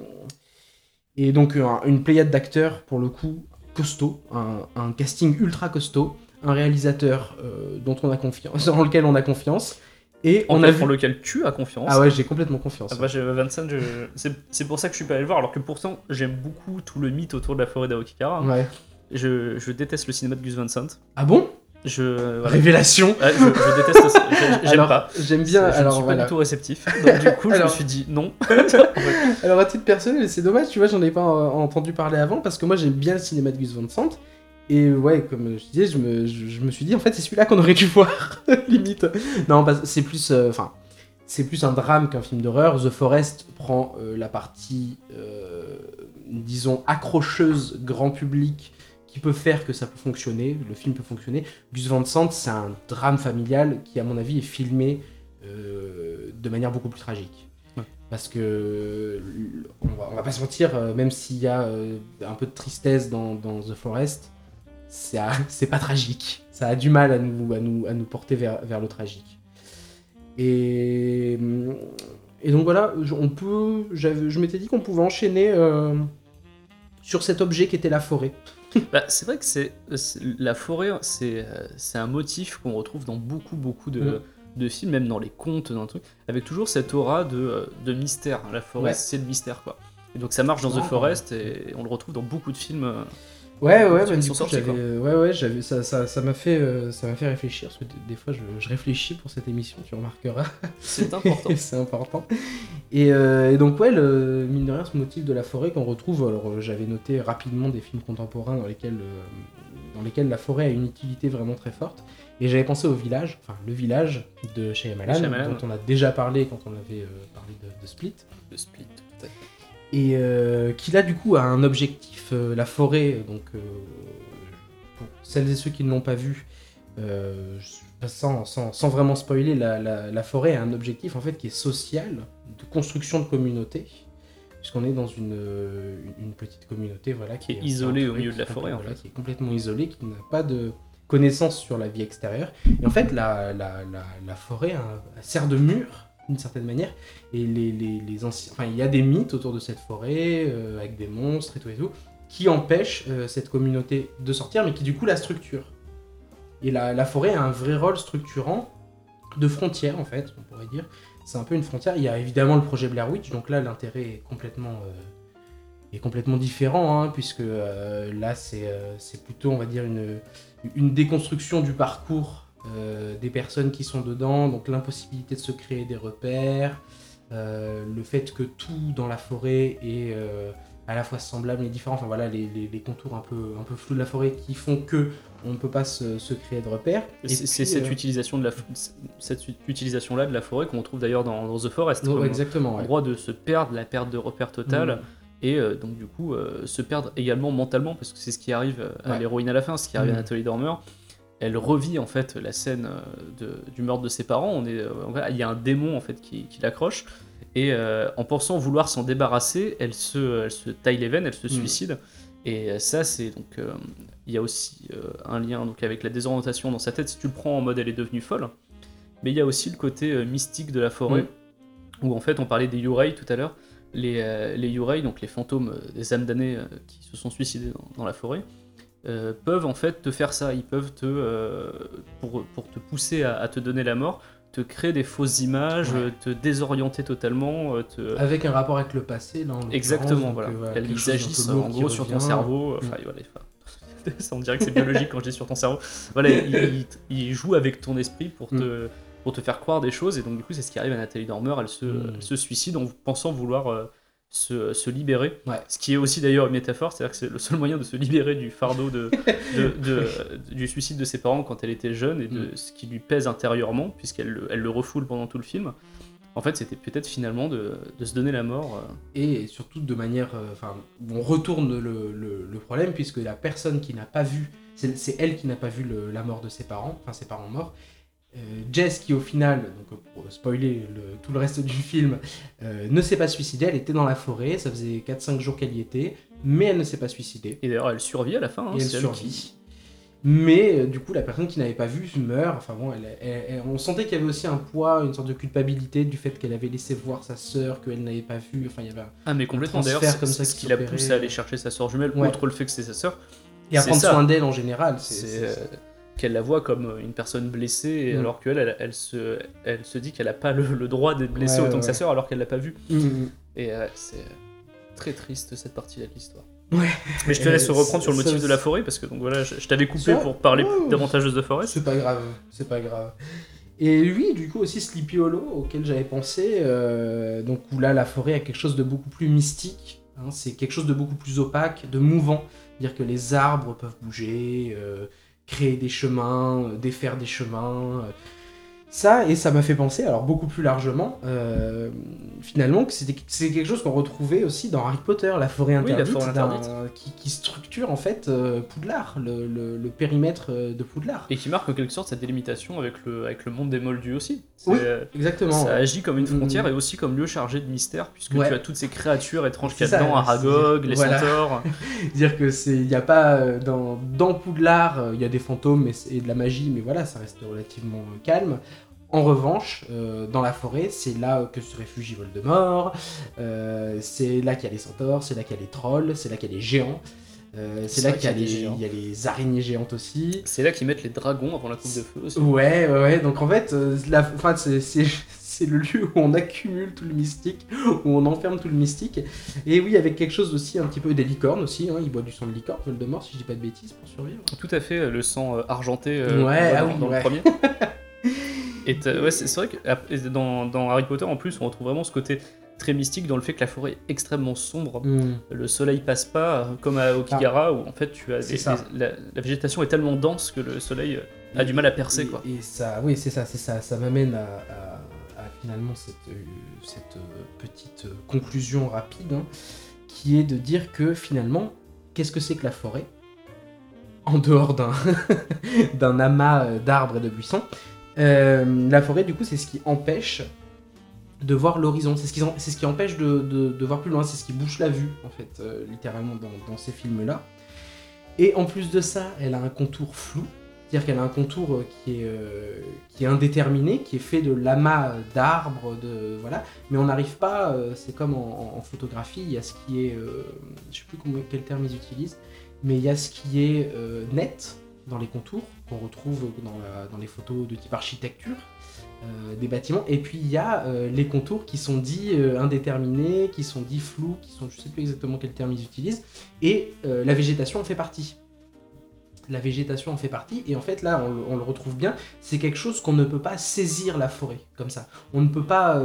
et donc un- une pléiade d'acteurs pour le coup costaud, un, un casting ultra costaud, un réalisateur euh, dont on a confiance, [LAUGHS] dans lequel on a confiance Et En on a vu. pour lequel tu as confiance. Ah ouais, j'ai complètement confiance. Ah bah, Vincent, je- c'est c'est pour ça que je suis pas allé le voir, alors que pourtant j'aime beaucoup tout le mythe autour de la forêt d'Aokigahara. Ouais. Je, je déteste le cinéma de Gus Van Sant. Ah bon? Je, voilà. Révélation. Ouais, je, je déteste ça. J'ai- J'aime pas. J'aime bien. je alors ne suis voilà. pas du tout réceptif. Donc du coup, je me suis dit non. [LAUGHS] Alors à titre personnel, c'est dommage, tu vois, j'en ai pas euh, entendu parler avant parce que moi j'aime bien le cinéma de Gus Van Sant. Et ouais, comme je disais, je me, je, je me suis dit en fait c'est celui-là qu'on aurait dû [LAUGHS] voir, [LAUGHS] limite. Non, c'est plus, euh, c'est plus un drame qu'un film d'horreur. The Forest prend euh, la partie, euh, disons, accrocheuse grand public peut faire que ça peut fonctionner, le film peut fonctionner. Gus Van Sant, c'est un drame familial qui, à mon avis, est filmé euh, de manière beaucoup plus tragique. Ouais. Parce que, on va, on va pas se mentir, euh, même s'il y a euh, un peu de tristesse dans, dans The Forest, c'est [LAUGHS] pas tragique. Ça a du mal à nous, à nous, à nous porter vers, vers le tragique. Et, et donc voilà, je- on peut, je m'étais dit qu'on pouvait enchaîner euh, sur cet objet qui était la forêt. [LAUGHS] Bah, c'est vrai que c'est la forêt, c'est euh, c'est un motif qu'on retrouve dans beaucoup beaucoup de, Mm. de films, même dans les contes, dans le truc, avec toujours cette aura de, euh, de mystère. La forêt, Ouais. c'est le mystère quoi. Et donc ça marche dans The Ah. Forest et on le retrouve dans beaucoup de films. Ouais, ouais, bah, du coup, ouais, ouais, j'avais, ça, ça, ça m'a fait, euh, ça m'a fait réfléchir parce que des fois, je, je réfléchis pour cette émission, tu remarqueras. C'est [LAUGHS] important. c'est important. Et, euh, et donc, ouais, le, mine de rien, ce motif de la forêt qu'on retrouve, alors euh, j'avais noté rapidement des films contemporains dans lesquels, euh, dans lesquels la forêt a une utilité vraiment très forte. Et j'avais pensé au village, enfin le village de Shyamalan, Shyamalan, dont on a déjà parlé quand on avait parlé de, de Split. Le split, fait. Et euh, qui là, du coup, a un objectif, euh, la forêt, donc euh, pour celles et ceux qui ne l'ont pas vu, je- sans, sans- sans vraiment spoiler, la, la- la forêt a un objectif en fait qui est social, de construction de communauté, puisqu'on est dans une, une petite communauté voilà, Qui est isolée au milieu de la forêt, en voilà, fait. qui est complètement isolée, qui n'a pas de connaissance sur la vie extérieure. Et en fait, la, la, la, la forêt hein, sert de mur d'une certaine manière. Et les, anciens. Enfin, il y a des mythes autour de cette forêt, euh, avec des monstres et tout et tout, qui empêchent euh, cette communauté de sortir, mais qui du coup la structure. Et la, forêt a un vrai rôle structurant de frontière, en fait, on pourrait dire. C'est un peu une frontière. Il y a évidemment le projet Blair Witch, donc là, l'intérêt est complètement. euh, complètement différent, hein, puisque là, c'est plutôt, on va dire, une déconstruction du parcours euh, des personnes qui sont dedans, donc l'impossibilité de se créer des repères, euh, le fait que tout dans la forêt est euh, à la fois semblable et différent, enfin voilà, les, les- les contours un peu, un peu flous de la forêt qui font que on ne peut pas se, se créer de repères. C'est cette utilisation de la, cette utilisation là de la forêt qu'on trouve d'ailleurs dans, dans The Forest. non, comme exactement, ouais. endroit de se perdre, la perte de repère totale. Mm. Et euh, donc du coup, euh, se perdre également mentalement, parce que c'est ce qui arrive à Ouais. l'héroïne à la fin, ce qui arrive Mm. à Nathalie Dormer. Elle revit en fait la scène euh, de- du meurtre de ses parents. On est, euh, il y a un démon en fait qui, qui l'accroche. Et euh, en pensant vouloir s'en débarrasser, elle se, elle se taille les veines, elle se Mm. suicide. Et ça, c'est donc. euh, il y a aussi euh, un lien donc, avec la désorientation dans sa tête. Si tu le prends en mode elle est devenue folle. Mais il y a aussi le côté mystique de la forêt, Mm. où en fait on parlait des Yurei tout à l'heure. Les, les Yurei, donc les fantômes des âmes damnées qui se sont suicidés dans, dans la forêt, euh, peuvent en fait te faire ça. Ils peuvent te, euh, pour, pour te pousser à, à te donner la mort, te créer des fausses images, Ouais. te désorienter totalement, euh, te... Avec un rapport avec le passé, l'occurrence, Exactement, voilà. peu agissent en gros sur ton cerveau. Mm. Enfin, voilà, [LAUGHS] on dirait que c'est biologique quand je dis sur ton cerveau. Voilà, il, il- il joue avec ton esprit pour te, pour te faire croire des choses. Et donc, du coup, c'est ce qui arrive à Nathalie Dormer. Elle se, Mm. elle se suicide en pensant vouloir se, se libérer. Ouais. Ce qui est aussi d'ailleurs une métaphore, c'est-à-dire que c'est le seul moyen de se libérer du fardeau de, [LAUGHS] de- de- du suicide de ses parents quand elle était jeune et de Mm. ce qui lui pèse intérieurement, puisqu'elle le- elle le refoule pendant tout le film. En fait, c'était peut-être finalement de, de se donner la mort. euh, et surtout de manière. euh, Enfin, on retourne le, le- le problème puisque la personne qui n'a pas vu, c'est c'est elle qui n'a pas vu le- la mort de ses parents, enfin ses parents morts. Euh, Jess, qui au final, donc pour spoiler le- tout le reste [LAUGHS] du film, euh, ne s'est pas suicidée, elle était dans la forêt, ça faisait 4-5 jours qu'elle y était, mais elle ne s'est pas suicidée. Et d'ailleurs, elle survit à la fin. hein, et elle survit. qui- Mais euh, du coup, la personne qui n'avait pas vu meurt. Enfin bon, elle- elle- elle- on sentait qu'il y avait aussi un poids, une sorte de culpabilité du fait qu'elle avait laissé voir sa sœur, qu'elle n'avait pas vu. Enfin, il y avait un- Ah, mais complètement. D'ailleurs, c'est ce qui l'a poussé à aller chercher sa soeur jumelle, Ouais. outre le fait que c'est sa sœur. Et à prendre soin d'elle en général. c'est- qu'elle la voit comme une personne blessée, Mm. alors qu'elle, elle, elle se, elle se dit qu'elle a pas le, le droit d'être blessée Ouais, autant ouais, que sa sœur, alors qu'elle l'a pas vue. Mhm. Et euh, c'est très triste cette partie-là de l'histoire. Ouais. Mais je te Euh, laisse reprendre sur le motif de la forêt, parce que donc voilà, je, je t'avais coupé pour parler davantage de The Forest. C'est pas grave, c'est pas grave. Et lui, du coup, aussi Sleepy Hollow, auquel j'avais pensé, euh, donc où là, la forêt a quelque chose de beaucoup plus mystique. hein, c'est quelque chose de beaucoup plus opaque, de mouvant. Dire que les arbres peuvent bouger, euh, créer des chemins, euh, défaire des chemins. Ça, et ça m'a fait penser, alors beaucoup plus largement, euh, finalement, que c'était c'est quelque chose qu'on retrouvait aussi dans Harry Potter, la forêt Oui, la interdite, forêt d'un- interdite. qui, qui structure en fait euh, Poudlard, le, le- le périmètre euh, de Poudlard. Et qui marque en quelque sorte cette délimitation avec le, avec le monde des Moldus aussi. Oui, Exactement. Ça agit comme une frontière Mhm. et aussi comme lieu chargé de mystère, puisque Ouais. tu as toutes ces créatures étranges qu'il y a dedans, Aragog, les voilà. centaures. [LAUGHS] Dire que c'est, il y a pas dans dans Poudlard, il y a des fantômes et de la magie, mais voilà, ça reste relativement calme. En revanche, euh, dans la forêt, c'est là que se réfugie Voldemort, euh, c'est là qu'il y a les centaures, c'est là qu'il y a les trolls, c'est là qu'il y a les géants, euh, c'est là qu'il y a, les, géants. il y a les araignées géantes aussi. C'est là qu'ils mettent les dragons avant la coupe de feu aussi. Ouais, ouais, ouais. Donc en fait, euh, la, enfin, c'est, c'est, [LAUGHS] c'est le lieu où on accumule tout le mystique, où on enferme tout le mystique. Et oui, avec quelque chose aussi, un petit peu des licornes aussi. Hein, il boit du sang de licorne, Voldemort, si je dis pas de bêtises, pour survivre. Tout à fait, le sang euh, argenté euh, Ouais, ah dans, oui, dans ouais. le premier. [LAUGHS] Et t'as- ouais, c'est vrai que dans, dans Harry Potter, en plus, on retrouve vraiment ce côté très mystique dans le fait que la forêt est extrêmement sombre. Le soleil passe pas, euh, comme à Okigara, où en fait tu as des- des- la, la végétation est tellement dense que le soleil euh, a du mal à percer. Et, quoi. et ça, oui, c'est ça, c'est ça. Ça m'amène à, finalement cette, euh, cette euh, petite euh, conclusion rapide, hein, qui est de dire que finalement, qu'est-ce que c'est que la forêt En dehors d'un [LAUGHS] d'un amas euh, d'arbres et de buissons, euh, la forêt, du coup, c'est ce qui empêche de voir l'horizon. C'est ce, qui ce qui empêche de, de- voir plus loin. C'est ce qui bouche la vue, en fait, euh, littéralement, dans, ces films-là. Et en plus de ça, elle a un contour flou. C'est-à-dire qu'elle a un contour euh, qui est, qui est indéterminé, qui est fait de lamas d'arbres, de voilà. Mais on n'arrive pas. c'est comme en, en- photographie, il y a ce qui est, je sais plus comment, quel terme ils utilisent, mais il y a ce qui est net dans les contours qu'on retrouve dans, les photos de type architecture euh, des bâtiments. Et puis il y a euh, les contours qui sont dits euh, indéterminés, qui sont dits flous, qui sont, je sais plus exactement quel terme ils utilisent. Et la végétation en fait partie. La végétation en fait partie, et en fait là on, le- retrouve bien, c'est quelque chose qu'on ne peut pas saisir la forêt comme ça. On ne peut pas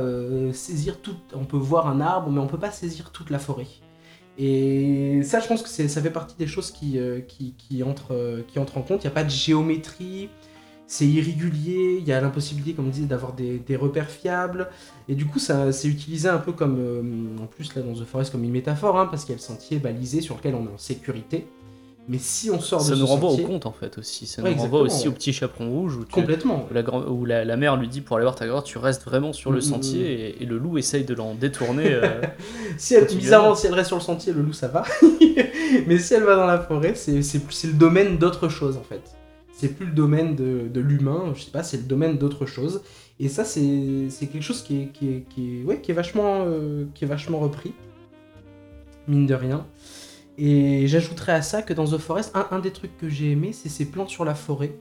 saisir tout, on peut voir un arbre, mais on peut pas saisir toute la forêt. Et ça, je pense que ça fait partie des choses qui, euh, qui, qui entrent, euh, qui entrent en compte. Il n'y a pas de géométrie, c'est irrégulier, il y a l'impossibilité, comme on disait, d'avoir des, repères fiables. Et du coup, c'est utilisé un peu comme, euh, en plus là dans The Forest, comme une métaphore, hein, parce qu'il y a le sentier balisé sur lequel on est en sécurité. Mais si on sort Ça de nous ce renvoie sentier, au conte en fait aussi. Ça Ouais, nous renvoie aussi ouais. au petit chaperon rouge où, tu- complètement. où la, grand- où la, la mère lui dit pour aller voir ta grand tu restes vraiment sur le Mm, mm, sentier et, et le loup essaye de l'en détourner. [LAUGHS] euh, Si elle, bizarrement, si elle reste sur le sentier, le loup ça va. [LAUGHS] Mais si elle va dans la forêt, c'est le domaine d'autre chose en fait. C'est plus le domaine de, de l'humain, je sais pas, c'est le domaine d'autre chose. Et ça, c'est c'est quelque chose qui est, qui est, qui est, ouais, qui est, vachement, euh, qui est vachement repris, mine de rien. Et j'ajouterais à ça que dans The Forest, un, un des trucs que j'ai aimé, c'est ces plans sur la forêt.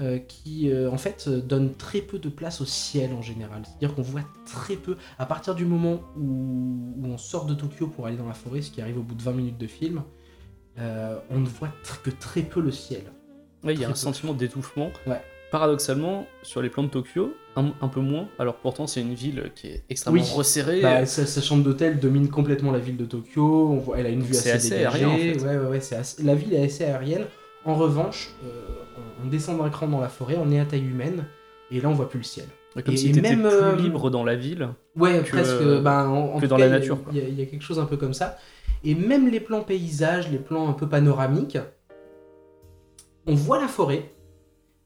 euh, qui euh, en fait euh, donnent très peu de place au ciel en général. C'est-à-dire qu'on voit très peu, à partir du moment où, où on sort de Tokyo pour aller dans la forêt, ce qui arrive au bout de 20 minutes de film, euh, on ne voit que très peu le ciel. ouais, il y a un peu. sentiment d'étouffement. Ouais. Paradoxalement, sur les plans de Tokyo, un, un peu moins. Alors pourtant, c'est une ville qui est extrêmement Oui. resserrée. Bah, sa, sa chambre d'hôtel domine complètement la ville de Tokyo. On voit, elle a une vue assez, assez dégagée. aérien, en fait. Ouais, ouais, ouais, c'est assez- la ville est assez aérienne. En revanche, euh, on, descend d'un cran dans la forêt, on est à taille humaine, et là on voit plus le ciel. comme et- si et t'étais même, plus euh, libre dans la ville. Ouais, Que, presque. euh, ben, en, en que dans cas, la nature. Il y, y a quelque chose un peu comme ça. Et même les plans paysages, les plans un peu panoramiques, on voit la forêt,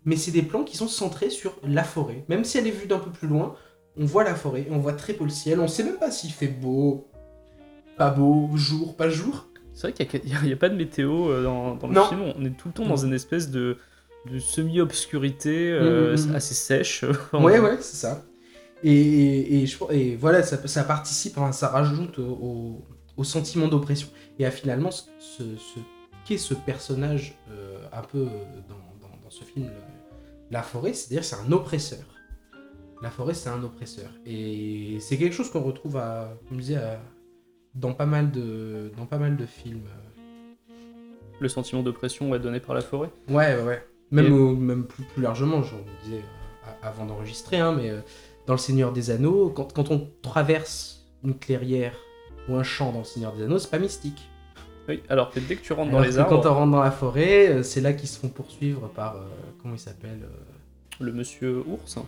mais c'est des plans qui sont centrés sur la forêt. Même si elle est vue d'un peu plus loin, on voit la forêt, on voit très peu le ciel. On sait même pas s'il fait beau, pas beau, jour, pas jour. C'est vrai qu'il n'y [LAUGHS] a, pas de météo euh, dans, dans le Non. film. On est tout le temps dans une espèce de, de semi-obscurité euh, Mm, mm, mm. assez sèche. [LAUGHS] Ouais, ouais, c'est ça. Et, et, et je- et voilà, ça, ça participe, hein, ça rajoute au, sentiment d'oppression. Et à finalement, ce, qu'est ce personnage euh, un peu dans, dans- dans ce film, la forêt, c'est-à-dire c'est un oppresseur. La forêt, c'est un oppresseur. Et c'est quelque chose qu'on retrouve à, comme je disais, à- dans, pas mal de, dans pas mal de films. Le sentiment d'oppression ouais, donné par la forêt. Ouais, ouais, ouais. Même, Et- au- même plus, plus largement, j'en disais euh, avant d'enregistrer, hein, mais euh, dans Le Seigneur des Anneaux, quand, quand on traverse une clairière ou un champ dans Le Seigneur des Anneaux, c'est pas mystique. Oui, alors que dès que tu rentres Alors dans les arbres, quand on rentre dans la forêt, euh, c'est là qu'ils se font poursuivre par. euh, comment il s'appelle euh, le monsieur ours.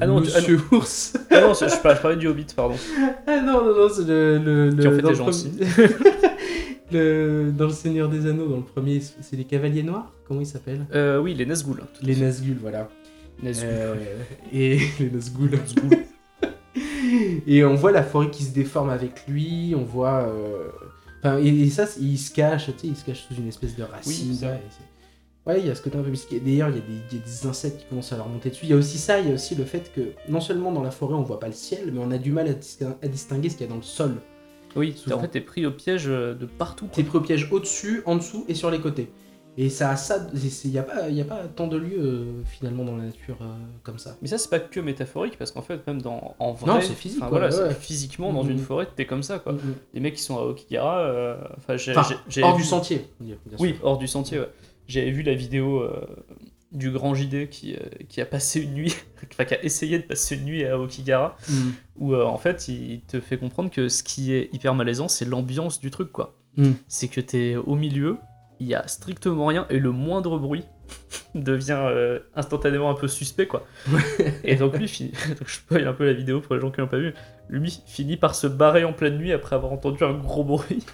Ah non, tu- ah Monsieur Ours. Ah non, je, parlais, du hobbit, pardon. [LAUGHS] ah non, non, non, c'est le. le, le Qui en fait le [LAUGHS] le- dans Le Seigneur des Anneaux, dans le premier, c'est les Cavaliers Noirs Comment ils s'appellent? Euh, oui, les Nazgûl. Les Nazgûl, voilà. Nazgûl. Euh, [LAUGHS] et les Nazgûl. et on voit la forêt qui se déforme avec lui, on voit. euh, Enfin, et, et ça, il se cache, tu sais, il se cache sous une espèce de racine. Oui, là, ouais, il y a ce côté un peu mystique. D'ailleurs, il y, a des- il y a des insectes qui commencent à leur monter dessus. Il y a aussi ça, il y a aussi le fait que non seulement dans la forêt on voit pas le ciel, mais on a du mal à, dis- à distinguer ce qu'il y a dans le sol. Oui, souvent. en fait, t'es pris au piège euh, de partout. T'es pris au piège au-dessus, en dessous et sur les côtés. Et ça a ça. Il n'y a, pas- y a pas tant de lieux euh, finalement dans la nature euh, comme ça. Mais ça, c'est pas que métaphorique, parce qu'en fait, même dans, en vrai. Non, c'est physique, quoi, voilà, ouais, physiquement, dans Mhm. une forêt, t'es comme ça, quoi. Mhm. Les mecs qui sont à Okigara, euh, enfin, hors vu- du sentier. bien Oui, hors du sentier, ouais. J'avais vu la vidéo du grand JD qui, qui a passé une nuit, [LAUGHS] enfin, qui a essayé de passer une nuit à Okigara, Mm. où en fait, il te fait comprendre que ce qui est hyper malaisant, c'est l'ambiance du truc, quoi. Mm. C'est que t'es au milieu, il y a strictement rien, et le moindre bruit [LAUGHS] devient euh, instantanément un peu suspect, quoi. et donc lui, finit... [LAUGHS] donc je spoil un peu la vidéo pour les gens qui l'ont pas vu, lui finit par se barrer en pleine nuit après avoir entendu un gros bruit.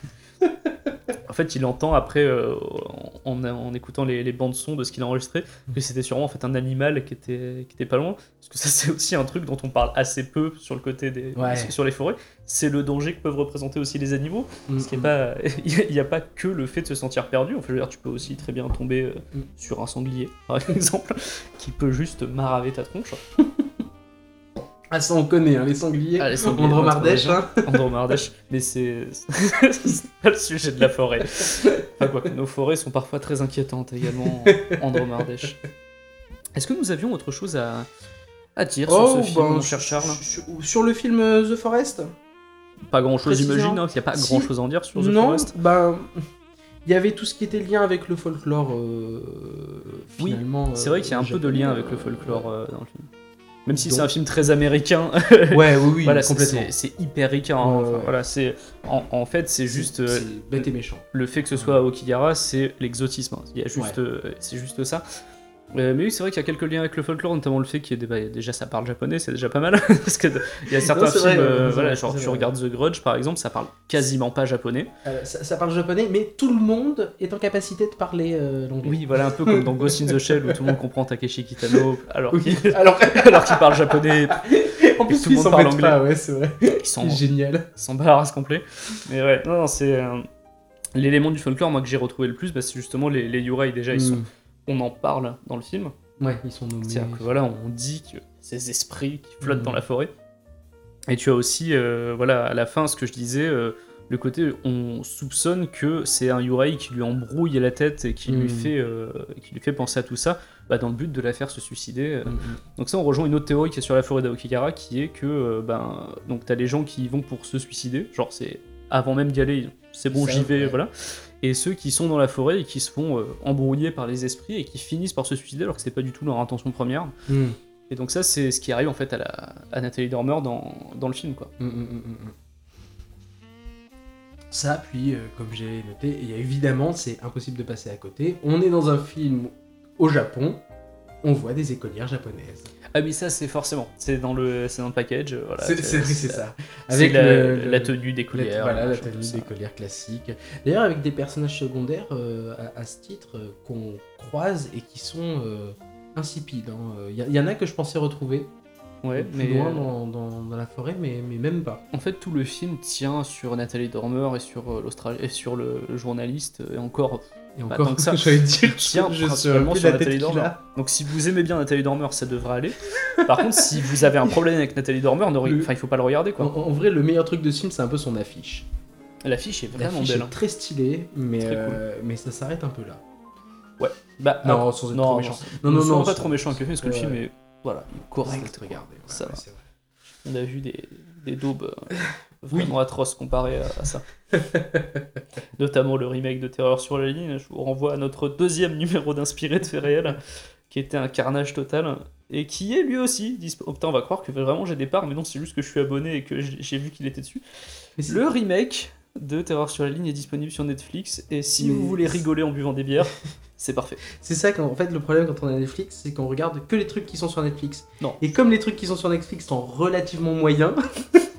[LAUGHS] En fait, il entend après, euh, en, en écoutant les, les bandes son de ce qu'il a enregistré, que c'était sûrement en fait un animal qui était, qui était pas loin. Parce que ça, c'est aussi un truc dont on parle assez peu sur le côté des, Ouais. sur les forêts. C'est le danger que peuvent représenter aussi les animaux. Mm. Parce qu'il n'y a, pas- [LAUGHS] il y a pas que le fait de se sentir perdu. Enfin, je veux dire, tu peux aussi très bien tomber euh, Mm. sur un sanglier, par [LAUGHS] exemple, qui peut juste maraver ta tronche. [LAUGHS] Ah, ça on connaît, hein, les sangliers. Ah, les sangliers, Andro notre Mardèche, région. hein. [LAUGHS] Andromardèche, mais c'est [LAUGHS] pas le sujet de la forêt. Enfin quoi, nos forêts sont parfois très inquiétantes également, Andromardèche. Est-ce que nous avions autre chose à, à dire sur ce film, ben, mon cher Charles? Sur, sur le film euh, The Forest? Pas grand-chose, j'imagine, hein, qu'il n'y a pas Si. grand-chose à en dire sur The Non, Forest. ben. Il y avait tout ce qui était lien avec le folklore, euh, Oui, finalement. C'est vrai qu'il y a un euh, peu de lien avec le folklore euh, dans le film. Même si c'est un film très américain, [LAUGHS] Ouais, oui, oui, voilà, complètement. c'est hyper ricain. hein. Ouais, Enfin, ouais. Voilà, c'est en, en fait c'est juste euh, C'est bête et méchant. le fait que ce soit à Okigara, c'est l'exotisme. hein. Il y a juste, euh, c'est juste ça. Euh, mais oui, c'est vrai qu'il y a quelques liens avec le folklore, notamment le fait qu'il y ait des, bah, déjà ça parle japonais, c'est déjà pas mal. [LAUGHS] Parce que il y a certains films, vrai, euh, voilà, vrai, genre tu regardes The Grudge par exemple, ça parle quasiment pas japonais. Euh, ça, ça parle japonais, mais tout le monde est en capacité de parler l'anglais. Oui, voilà, un peu comme dans Ghost in the Shell où tout le monde comprend Takeshi Kitano, alors Oui. qu'il Alors, [LAUGHS] alors qu'il parle japonais, [LAUGHS] en plus, tout le monde parle anglais. pas, ouais, c'est vrai. il s'en C'est génial. il s'en bat la race complet. Mais ouais, non, non, c'est. L'élément du folklore, moi, que j'ai retrouvé le plus, bah, c'est justement les, les Yurei. Déjà, ils sont, Mm. On en parle dans le film. Ouais, ils sont nommés. C'est-à-dire que voilà, on dit que ces esprits qui flottent Mhm. dans la forêt. Et tu as aussi, euh, voilà, à la fin, ce que je disais, euh, le côté, on soupçonne que c'est un Yurei qui lui embrouille la tête et qui, lui, Mhm. fait, euh, qui lui fait penser à tout ça, bah, dans le but de la faire se suicider. mm. Donc ça, on rejoint une autre théorie qui est sur la forêt d'Aokigara, qui est que, ben, donc t'as les gens qui y vont pour se suicider, genre c'est avant même d'y aller, c'est bon, j'y vais, ouais. voilà. Et ceux qui sont dans la forêt et qui se font euh, embrouiller par les esprits et qui finissent par se suicider alors que c'est pas du tout leur intention première. Mm. Et donc ça, c'est ce qui arrive en fait à, la, à Nathalie Dormer dans, dans le film, quoi. Mm, mm, mm, mm, mm. Ça, puis, euh, comme j'ai noté, il y a évidemment, c'est impossible de passer à côté. On est dans un film au Japon, on voit des écolières japonaises. Ah mais ça, c'est forcément, c'est dans le, c'est dans le package, voilà. c'est ça. C'est Avec la, le- le- la tenue d'écolière. voilà, la tenue d'écolière classique. D'ailleurs, avec des personnages secondaires euh, à, à ce titre euh, qu'on croise et qui sont euh, insipides. Il y, en a que je pensais retrouver Ouais, plus mais loin dans, dans- dans la forêt, mais, mais même pas. En fait, tout le film tient sur Nathalie Dormer et sur euh, l'Austral- et sur le journaliste et encore. Et Pas encore, que ça. [LAUGHS] j'allais dire, Tient je principalement sur la Nathalie Dormer. Donc, si vous aimez bien Nathalie Dormer, ça devrait aller. Par contre, si vous avez un problème avec Nathalie Dormer, ne Le- enfin, il faut pas le regarder En, quoi. en vrai, le meilleur truc de ce film, c'est un peu son affiche. L'affiche est vraiment L'affiche belle. est hein. très stylée, mais, Très cool. euh, mais ça s'arrête un peu là. Bah, Non, sans être non, trop non, méchant. Non, Non, non, non, pas trop méchant avec le film, parce que le Ouais. film est voilà, correct. regarder. ça va. On a vu des, des daubes [LAUGHS] vraiment atroces comparées à, à ça. [LAUGHS] Notamment le remake de Terreur sur la ligne. Je vous renvoie à notre deuxième numéro d'inspiré de faits réels, qui était un carnage total, et qui est lui aussi disponible. Oh, putain, on va croire que vraiment j'ai des parts, mais non, c'est juste que je suis abonné et que j'ai vu qu'il était dessus. Le remake de Terreur sur la ligne est disponible sur Netflix, et si Mais vous voulez rigoler en buvant des bières, [LAUGHS] c'est parfait. C'est ça qu'en fait le problème quand on a Netflix, c'est qu'on regarde que les trucs qui sont sur Netflix. Non. Et comme les trucs qui sont sur Netflix sont relativement moyens, [LAUGHS]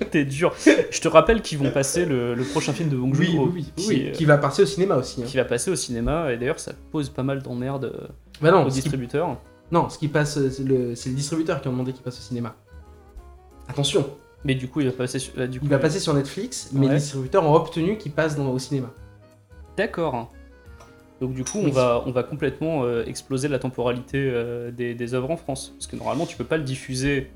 [LAUGHS] T'es dur. Je te rappelle qu'ils vont passer le, le prochain film de Bong Joon-ho, qui, oui, euh, qui va passer au cinéma aussi. hein. qui va passer au cinéma, et d'ailleurs ça pose pas mal d'emmerdes euh, Bah non, aux qui, distributeurs. non, ce qui passe, euh, c'est le, c'est le distributeur qui a demandé qu'il passe au cinéma. Attention, Mais du coup, il va passer sur. là, du coup, il va passer sur Netflix, mais Ouais. les distributeurs ont obtenu qu'il passe dans- au cinéma. D'accord. Donc du coup, on Oui. va, on va complètement euh, exploser la temporalité euh, des, des œuvres en France. Parce que normalement, tu peux pas le diffuser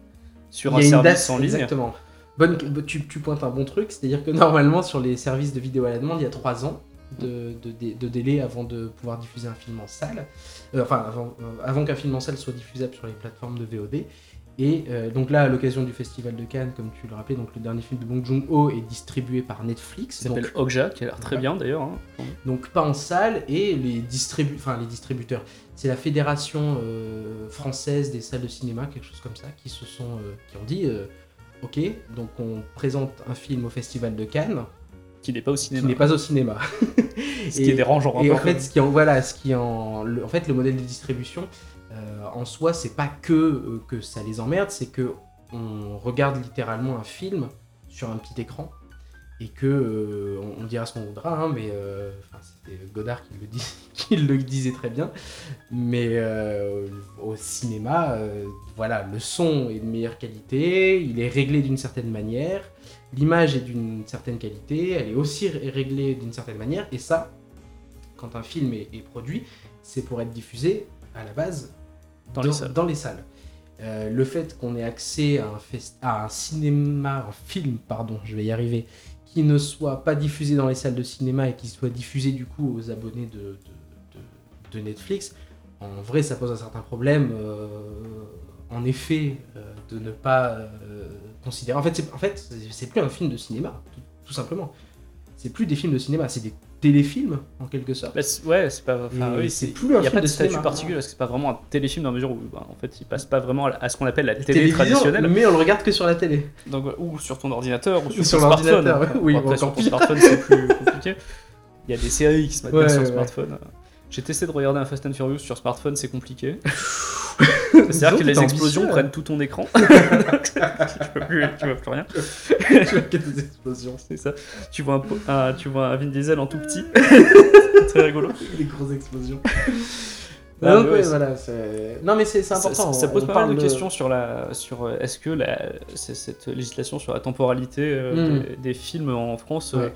sur il un y service date, en ligne. exactement. Bonne, tu, tu pointes un bon truc, c'est-à-dire que normalement sur les services de vidéo à la demande, il y a 3 ans de, de- de- de délai avant de pouvoir diffuser un film en salle, Euh, enfin avant, euh, avant qu'un film en salle soit diffusable sur les plateformes de VOD. Et euh, donc là, à l'occasion du Festival de Cannes, comme tu le rappelais, donc le dernier film de Bong Joon-ho est distribué par Netflix. Ça s'appelle Okja, qui a l'air très bien d'ailleurs. hein. donc pas en salle et les, distribu les distributeurs. C'est la fédération euh, française des salles de cinéma, quelque chose comme ça, qui se sont euh, qui ont dit ok donc on présente un film au festival de Cannes Qui n'est pas au qui cinéma. n'est pas au cinéma. Ce qui est [LAUGHS] dérangeant. Et en fait, ce qui en voilà, ce qui en, le, en fait, le modèle de distribution euh, en soi, c'est pas que euh, que ça les emmerde, c'est que on regarde littéralement un film sur un petit écran et que euh, on, on dira ce qu'on voudra, hein, mais euh, c'était Godard qui le, dit, [LAUGHS] qui le disait très bien. Mais euh, au cinéma, voilà, le son est de meilleure qualité, il est réglé d'une certaine manière, l'image est d'une certaine qualité, elle est aussi ré- réglée d'une certaine manière, et ça, quand un film est, est produit, c'est pour être diffusé à la base Dans les salles. dans les salles. Le fait qu'on ait accès à un, fest- à un cinéma, un film, pardon, je vais y arriver, qui ne soit pas diffusé dans les salles de cinéma et qui soit diffusé du coup aux abonnés de, Netflix, en vrai ça pose un certain problème. euh, en effet, euh, de ne pas euh, considérer. En fait, c'est en fait, plus un film de cinéma, tout simplement. C'est plus des films de cinéma, c'est des téléfilms en quelque sorte. Bah, ouais, c'est pas. Oui, c'est plus un Il n'y a pas de de statut particulier parce que c'est pas vraiment un téléfilm dans la mesure où, bah, en fait, il passe pas vraiment à, ce qu'on appelle la télé traditionnelle. mais on le regarde que sur la télé. Donc, ou sur ton ordinateur ou sur, Sur ton smartphone. Oui, après, sur ton smartphone, c'est plus [LAUGHS] compliqué. Il y a des séries qui se mettent Ouais, sur ouais. smartphone. J'ai testé de regarder un Fast and Furious sur smartphone, c'est compliqué. [LAUGHS] C'est-à-dire que les explosions ambitieux. prennent tout ton écran. [LAUGHS] tu, peux plus, tu vois plus rien. [LAUGHS] tu vois qu'il y a des explosions. C'est ça. Tu vois un, un- tu vois un Vin Diesel en tout petit. [LAUGHS] Très rigolo. Des grosses explosions. Ah, Donc, mais ouais, voilà, c'est- non mais c'est important. Ça, ça pose on pas mal de questions sur la, sur euh, est-ce que la, cette législation sur la temporalité euh, Mm. des, des films en France euh.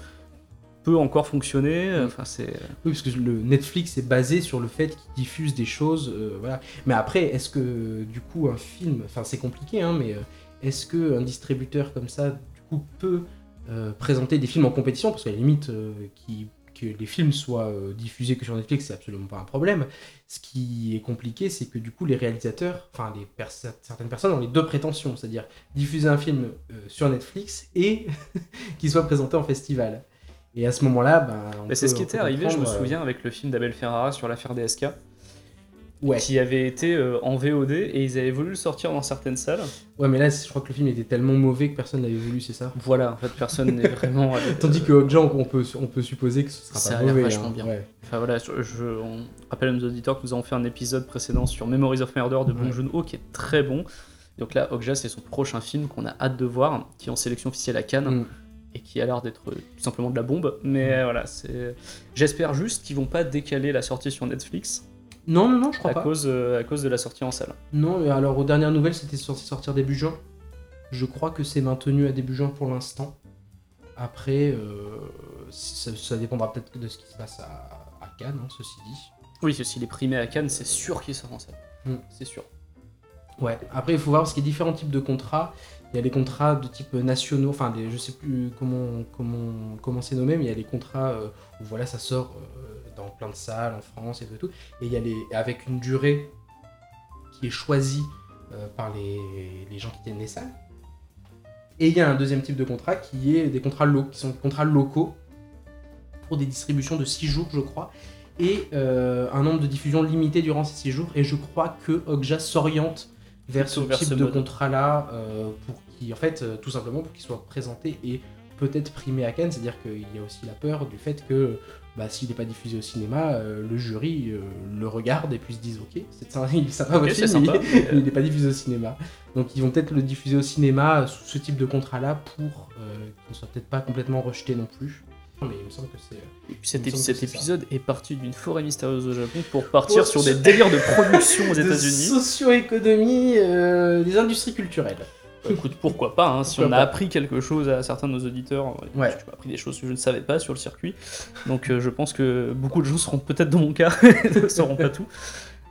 Peut encore fonctionner. Mm. Enfin, c'est Oui, parce que le Netflix est basé sur le fait qu'il diffuse des choses, euh, voilà. Mais après, est-ce que du coup un film, enfin c'est compliqué, hein, mais euh, est-ce que un distributeur comme ça, du coup, peut euh, présenter des films en compétition? Parce qu'à la limite, euh, qui- que les films soient euh, diffusés que sur Netflix, c'est absolument pas un problème. Ce qui est compliqué, c'est que du coup les réalisateurs, enfin les pers- certaines personnes ont les deux prétentions, c'est-à-dire diffuser un film euh, sur Netflix et [LAUGHS] qu'il soit présenté en festival. Et à ce moment-là, ben, on Mais c'est ce qui était arrivé, je me comprendre, euh, souviens, avec le film d'Abel Ferrara sur l'affaire DSK, Ouais. qui avait été euh, en VOD et ils avaient voulu le sortir dans certaines salles. Ouais, mais là, je crois que le film était tellement mauvais que personne l'avait voulu, c'est ça? Voilà, en fait, personne n'est [LAUGHS] vraiment. allé- Tandis que Okja, on peut, on peut supposer que ce sera Ça pas a l'air mauvais. vachement hein. bien. Ouais. Enfin voilà, je, je- on rappelle à nos auditeurs que nous avons fait un épisode précédent sur Memories of Murder de Bong Ouais. Joon-ho qui est très bon. Donc là, Okja, c'est son prochain film qu'on a hâte de voir, qui est en sélection officielle à Cannes Mm. Et qui a l'air d'être tout simplement de la bombe. Mais Mm. voilà, c'est. J'espère juste qu'ils vont pas décaler la sortie sur Netflix Non, non, non, je crois à pas. cause, euh, à cause de la sortie en salle. Non, mais alors aux dernières nouvelles, c'était censé sortir début juin. Je crois que c'est maintenu à début juin pour l'instant. Après, euh, ça, ça dépendra peut-être de ce qui se passe à, à Cannes, hein, ceci dit. Oui, s'il est primé à Cannes, c'est sûr qu'il sort en salle. Mm. C'est sûr. Ouais, après il faut voir parce qu'il y a différents types de contrats. Il y a les contrats de type nationaux, enfin des, je sais plus comment comment comment c'est nommé, mais il y a les contrats euh, où voilà ça sort euh, dans plein de salles en France et tout. et tout. Et il y a les, avec une durée qui est choisie euh, par les, les gens qui tiennent les salles. Et il y a un deuxième type de contrat qui est des contrats locaux, qui sont des contrats locaux pour des distributions de 6 jours, je crois, et un nombre de diffusions limité durant ces 6 jours. Et je crois que Okja s'oriente vers ce vers type ce de contrat-là, euh, pour qui, en fait, euh, tout simplement pour qu'il soit présenté et peut-être primé à Cannes. C'est-à-dire qu'il y a aussi la peur du fait que bah, s'il n'est pas diffusé au cinéma, euh, le jury euh, le regarde et puis se disent Ok, c'est ça, [LAUGHS] il est sympa Ok, votre c'est film, sympa. mais il n'est pas diffusé au cinéma. Donc ils vont peut-être le diffuser au cinéma sous ce type de contrat-là pour euh, qu'il ne soit peut-être pas complètement rejeté non plus. Mais il me semble que c'est. Cet, cet épisode est parti d'une forêt mystérieuse au Japon pour partir Oh, sur des délires de production aux [LAUGHS] de États-Unis. Socio-économie des industries culturelles. Bah, Écoute, pourquoi pas, hein, si on a appris quelque chose à certains de nos auditeurs, Ouais. j'ai appris des choses que je ne savais pas sur le circuit. Donc euh, je pense que beaucoup de gens seront peut-être dans mon cas, [LAUGHS] ne sauront pas tout.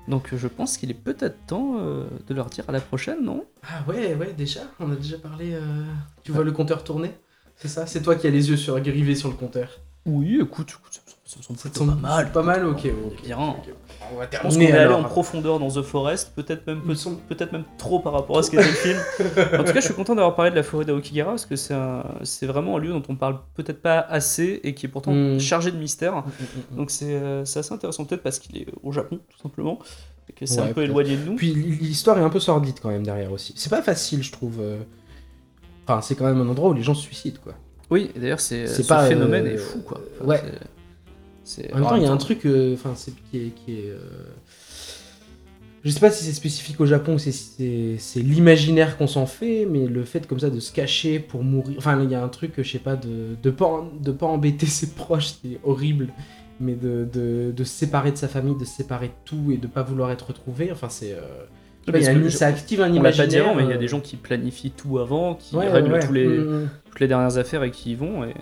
Donc euh, je pense qu'il est peut-être temps euh, de leur dire à la prochaine, non? Ah ouais, ouais, déjà, on a déjà parlé. euh, Tu vois le compteur tourner? C'est ça? C'est toi qui as les yeux sur, rivés sur le compteur. Oui, écoute, écoute, ça, ça me semble Ça te plutôt pas mal. Pas mal, ok. On. On va Je pense qu'on terminer est allé en profondeur dans The Forest, peut-être même, peut-être même trop par rapport à ce qu'était le film. [LAUGHS] En tout cas, je suis content d'avoir parlé de la forêt d'Aokigahara parce que c'est un- vraiment un lieu dont on parle peut-être pas assez et qui est pourtant Mm. chargé de mystère. Mm, mm, mm. Donc c'est euh, c'est assez intéressant, peut-être parce qu'il est au Japon, tout simplement, et que c'est Ouais, un peu éloigné de nous. Puis l'histoire est un peu sordide quand même derrière aussi. C'est pas facile, je trouve. euh. Enfin, c'est quand même un endroit où les gens se suicident, quoi. Oui, d'ailleurs, c'est C'est ce pas, phénomène euh, est fou, quoi. ouais. En même temps, il y a un truc, euh, enfin, c'est qui est, qui est, euh, je sais pas si c'est spécifique au Japon, ou c'est c'est c'est l'imaginaire qu'on s'en fait, mais le fait comme ça de se cacher pour mourir, enfin, il y a un truc, je sais pas, de de pas de pas embêter [LAUGHS] ses proches, c'est horrible, mais de, de, de se séparer de sa famille, de se séparer de tout et de pas vouloir être retrouvé, enfin, c'est, euh, pas, y a une- je- ça active un On pas imaginaire. dit avant, mais il y a euh, des gens qui planifient tout avant, qui ouais, règlent ouais, tous les, mm, mm. toutes les dernières affaires et qui y vont. Et,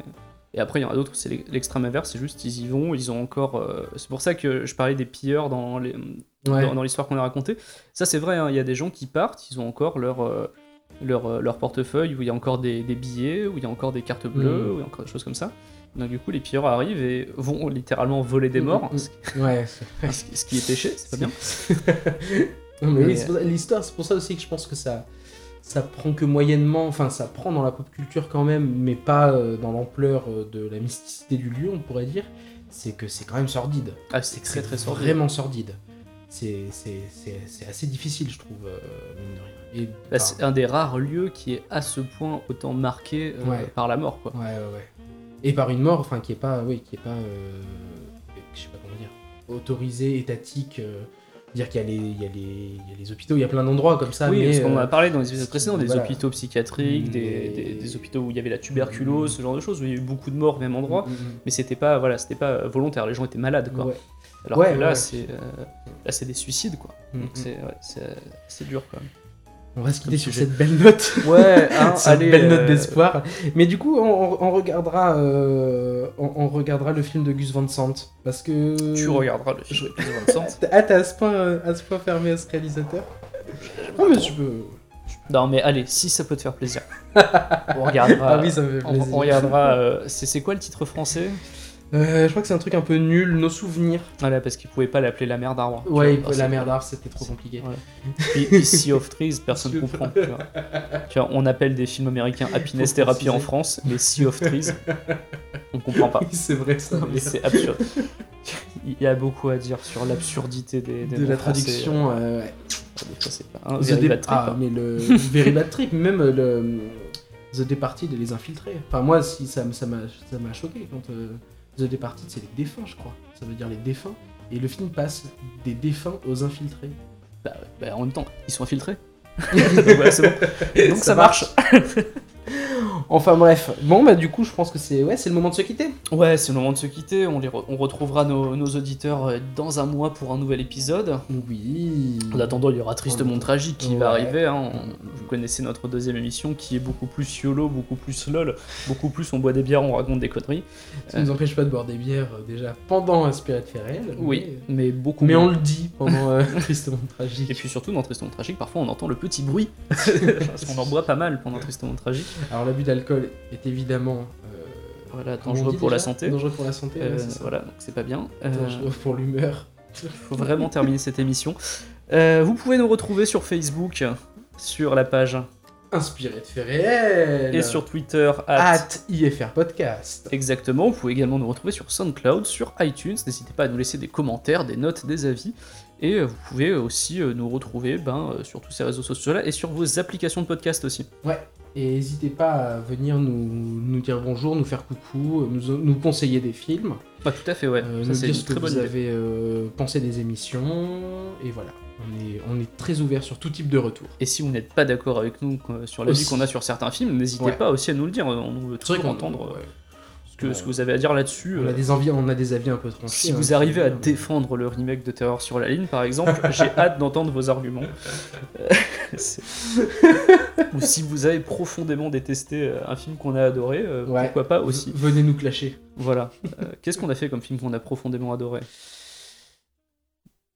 et après, il y en a d'autres, c'est l'e- l'extrême inverse, c'est juste ils y vont, ils ont encore. euh, c'est pour ça que je parlais des pilleurs dans les- Ouais. dans, dans l'histoire qu'on a racontée. Ça, c'est vrai, hein, il y a des gens qui partent, ils ont encore leur, euh, leur, euh, leur portefeuille où il y a encore des, des billets, où il y a encore des cartes bleues, Mhm. où il y a encore des choses comme ça. Donc, du coup, les pilleurs arrivent et vont littéralement voler des morts, Mm, mm, ce, qui, Ouais, [LAUGHS] ce qui- est péché, c'est pas bien. [LAUGHS] L'histoire, c'est pour ça aussi que je pense que ça, ça prend que moyennement, enfin ça prend dans la pop culture quand même, mais pas euh, dans l'ampleur euh, de la mysticité du lieu, on pourrait dire. C'est que c'est quand même sordide. Ah, c'est très très sordide. Vraiment sordide. C'est assez difficile, je trouve, euh, mine de rien. Bah, c'est un des rares lieux qui est à ce point autant marqué euh, Ouais. par la mort, quoi. Ouais, ouais, ouais. Et par une mort, enfin, qui est pas, oui, qui est pas, euh, je sais pas comment dire, autorisée, étatique. euh, dire qu'il y, a les- il y, a les- il y a les hôpitaux, il y a plein d'endroits comme ça. oui, mais, parce qu'on en euh, a parlé dans les épisodes précédents, des voilà. hôpitaux psychiatriques, des, Mais- des- des hôpitaux où il y avait la tuberculose, ce genre de choses, où il y a eu beaucoup de morts au même endroit, mm, mm, mais c'était pas, voilà, c'était pas volontaire, les gens étaient malades, quoi. Ouais. Alors Ouais, que là, ouais. c'est euh, là, c'est des suicides, quoi. Mm, Donc mm. c'est ouais, c'est- c'est dur, quand même. On va se quitter sur sujet. cette belle note. [LAUGHS] Ouais, hein, [LAUGHS] cette allez, belle note euh, d'espoir. Mais du coup, on, regardera, euh, on, on regardera le film de Gus Van Sant parce que. Tu regarderas le film de Gus Van Sant. [LAUGHS] Ah, t'es à ce point, euh, à ce point fermé à ce réalisateur. Non mais tu peux. Non, mais allez, si ça peut te faire plaisir. On regardera. ah oui, ça me fait on, plaisir. on regardera. euh, c'est c'est quoi le titre français? Euh, je crois que c'est un truc un peu nul, nos souvenirs. Voilà, parce qu'ils pouvaient pas l'appeler la mer d'arbre. tu Ouais, vois. la merde d'art, c'était trop compliqué. Ouais. Puis, puis Sea of Trees, personne [LAUGHS] comprend. Tu vois. Tu vois, on appelle des films américains Happiness Therapy en. France, mais Sea of Trees, on comprend pas. [LAUGHS] Oui, c'est vrai ça. C'est absurde. Il y a beaucoup à dire sur l'absurdité des, des de la français, traduction. euh, ouais. euh, c'est pas un The very Dep- bad trip, ah, hein. mais le Very Bad Trip, même euh, le The Departed et les infiltrés. Enfin, moi, si ça m'a ça m'a choqué quand euh, The Departed, c'est les défunts, je crois. Ça veut dire les défunts. Et le film passe des défunts aux infiltrés. Bah, bah, en même temps, ils sont infiltrés. [LAUGHS] C'est bon. Donc ça, marche. Enfin bref, bon bah du coup je pense que c'est ouais c'est le moment de se quitter. Ouais, c'est le moment de se quitter. On, les re- on retrouvera nos, nos auditeurs euh, dans un mois pour un nouvel épisode. Oui. En attendant, il y aura Triste En Monde Tragique qui Ouais. va arriver. hein. On- Vous connaissez notre deuxième émission qui est beaucoup plus YOLO, beaucoup plus LOL, beaucoup plus on boit des bières, on raconte des conneries. Ça nous empêche pas de boire des bières euh, déjà pendant fait réel. Oui, mais beaucoup Mais, mais on le dit pendant euh, [LAUGHS] Tristement Tragique. Et puis surtout dans Triste Monde Tragique, parfois on entend le petit bruit. [LAUGHS] Parce qu'on en boit pas mal pendant Triste Monde Tragique. Alors l'abus d'alcool est évidemment euh, voilà, dangereux pour la santé. Dangereux pour la santé, ouais, Euh, ça. voilà, donc c'est pas bien. Euh, Dangereux pour l'humeur. [LAUGHS] faut vraiment terminer cette émission. Vous pouvez nous retrouver sur Facebook, sur la page, Inspiré de faits réels. et sur Twitter, at- At IFR Podcast. Exactement, vous pouvez également nous retrouver sur SoundCloud, sur iTunes, n'hésitez pas à nous laisser des commentaires, des notes, des avis, et vous pouvez aussi nous retrouver ben, sur tous ces réseaux sociaux-là et sur vos applications de podcast aussi. Et n'hésitez pas à venir nous, nous dire bonjour, nous faire coucou, nous, nous conseiller des films, Bah tout à fait, ouais, euh, ça nous c'est dire une ce que vous idée. avez euh, pensé des émissions, et voilà. On est, on est très ouvert sur tout type de retour. Et si vous n'êtes pas d'accord avec nous euh, sur l'avis Aussi. qu'on a sur certains films, n'hésitez Ouais. pas aussi à nous le dire, on veut toujours entendre euh, ouais. Ce, que, ce que vous avez à dire là-dessus. on, a euh, des envies, on a des avis un peu tranchés. Si hein, vous arrivez à défendre le remake de Terreur sur la ligne, par exemple, [LAUGHS] j'ai hâte d'entendre vos arguments. [LAUGHS] Euh, Ou si vous avez profondément détesté euh, un film qu'on a adoré, Ouais. pourquoi pas aussi. Venez nous clasher. Voilà. Qu'est-ce qu'on a fait comme film qu'on a profondément adoré?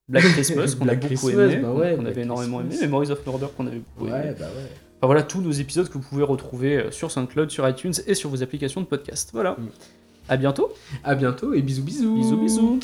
Black Christmas, [LAUGHS] qu'on a beaucoup Christmas, aimé, bah ouais, qu'on avait Black énormément Christmas. aimé, Memories of Murder, qu'on avait beaucoup aimé. Ouais, bah ouais. Enfin voilà, tous nos épisodes que vous pouvez retrouver euh, sur SoundCloud, sur iTunes et sur vos applications de podcast. Voilà. Mm. À bientôt. À bientôt et bisous bisous. Bisous, bisous.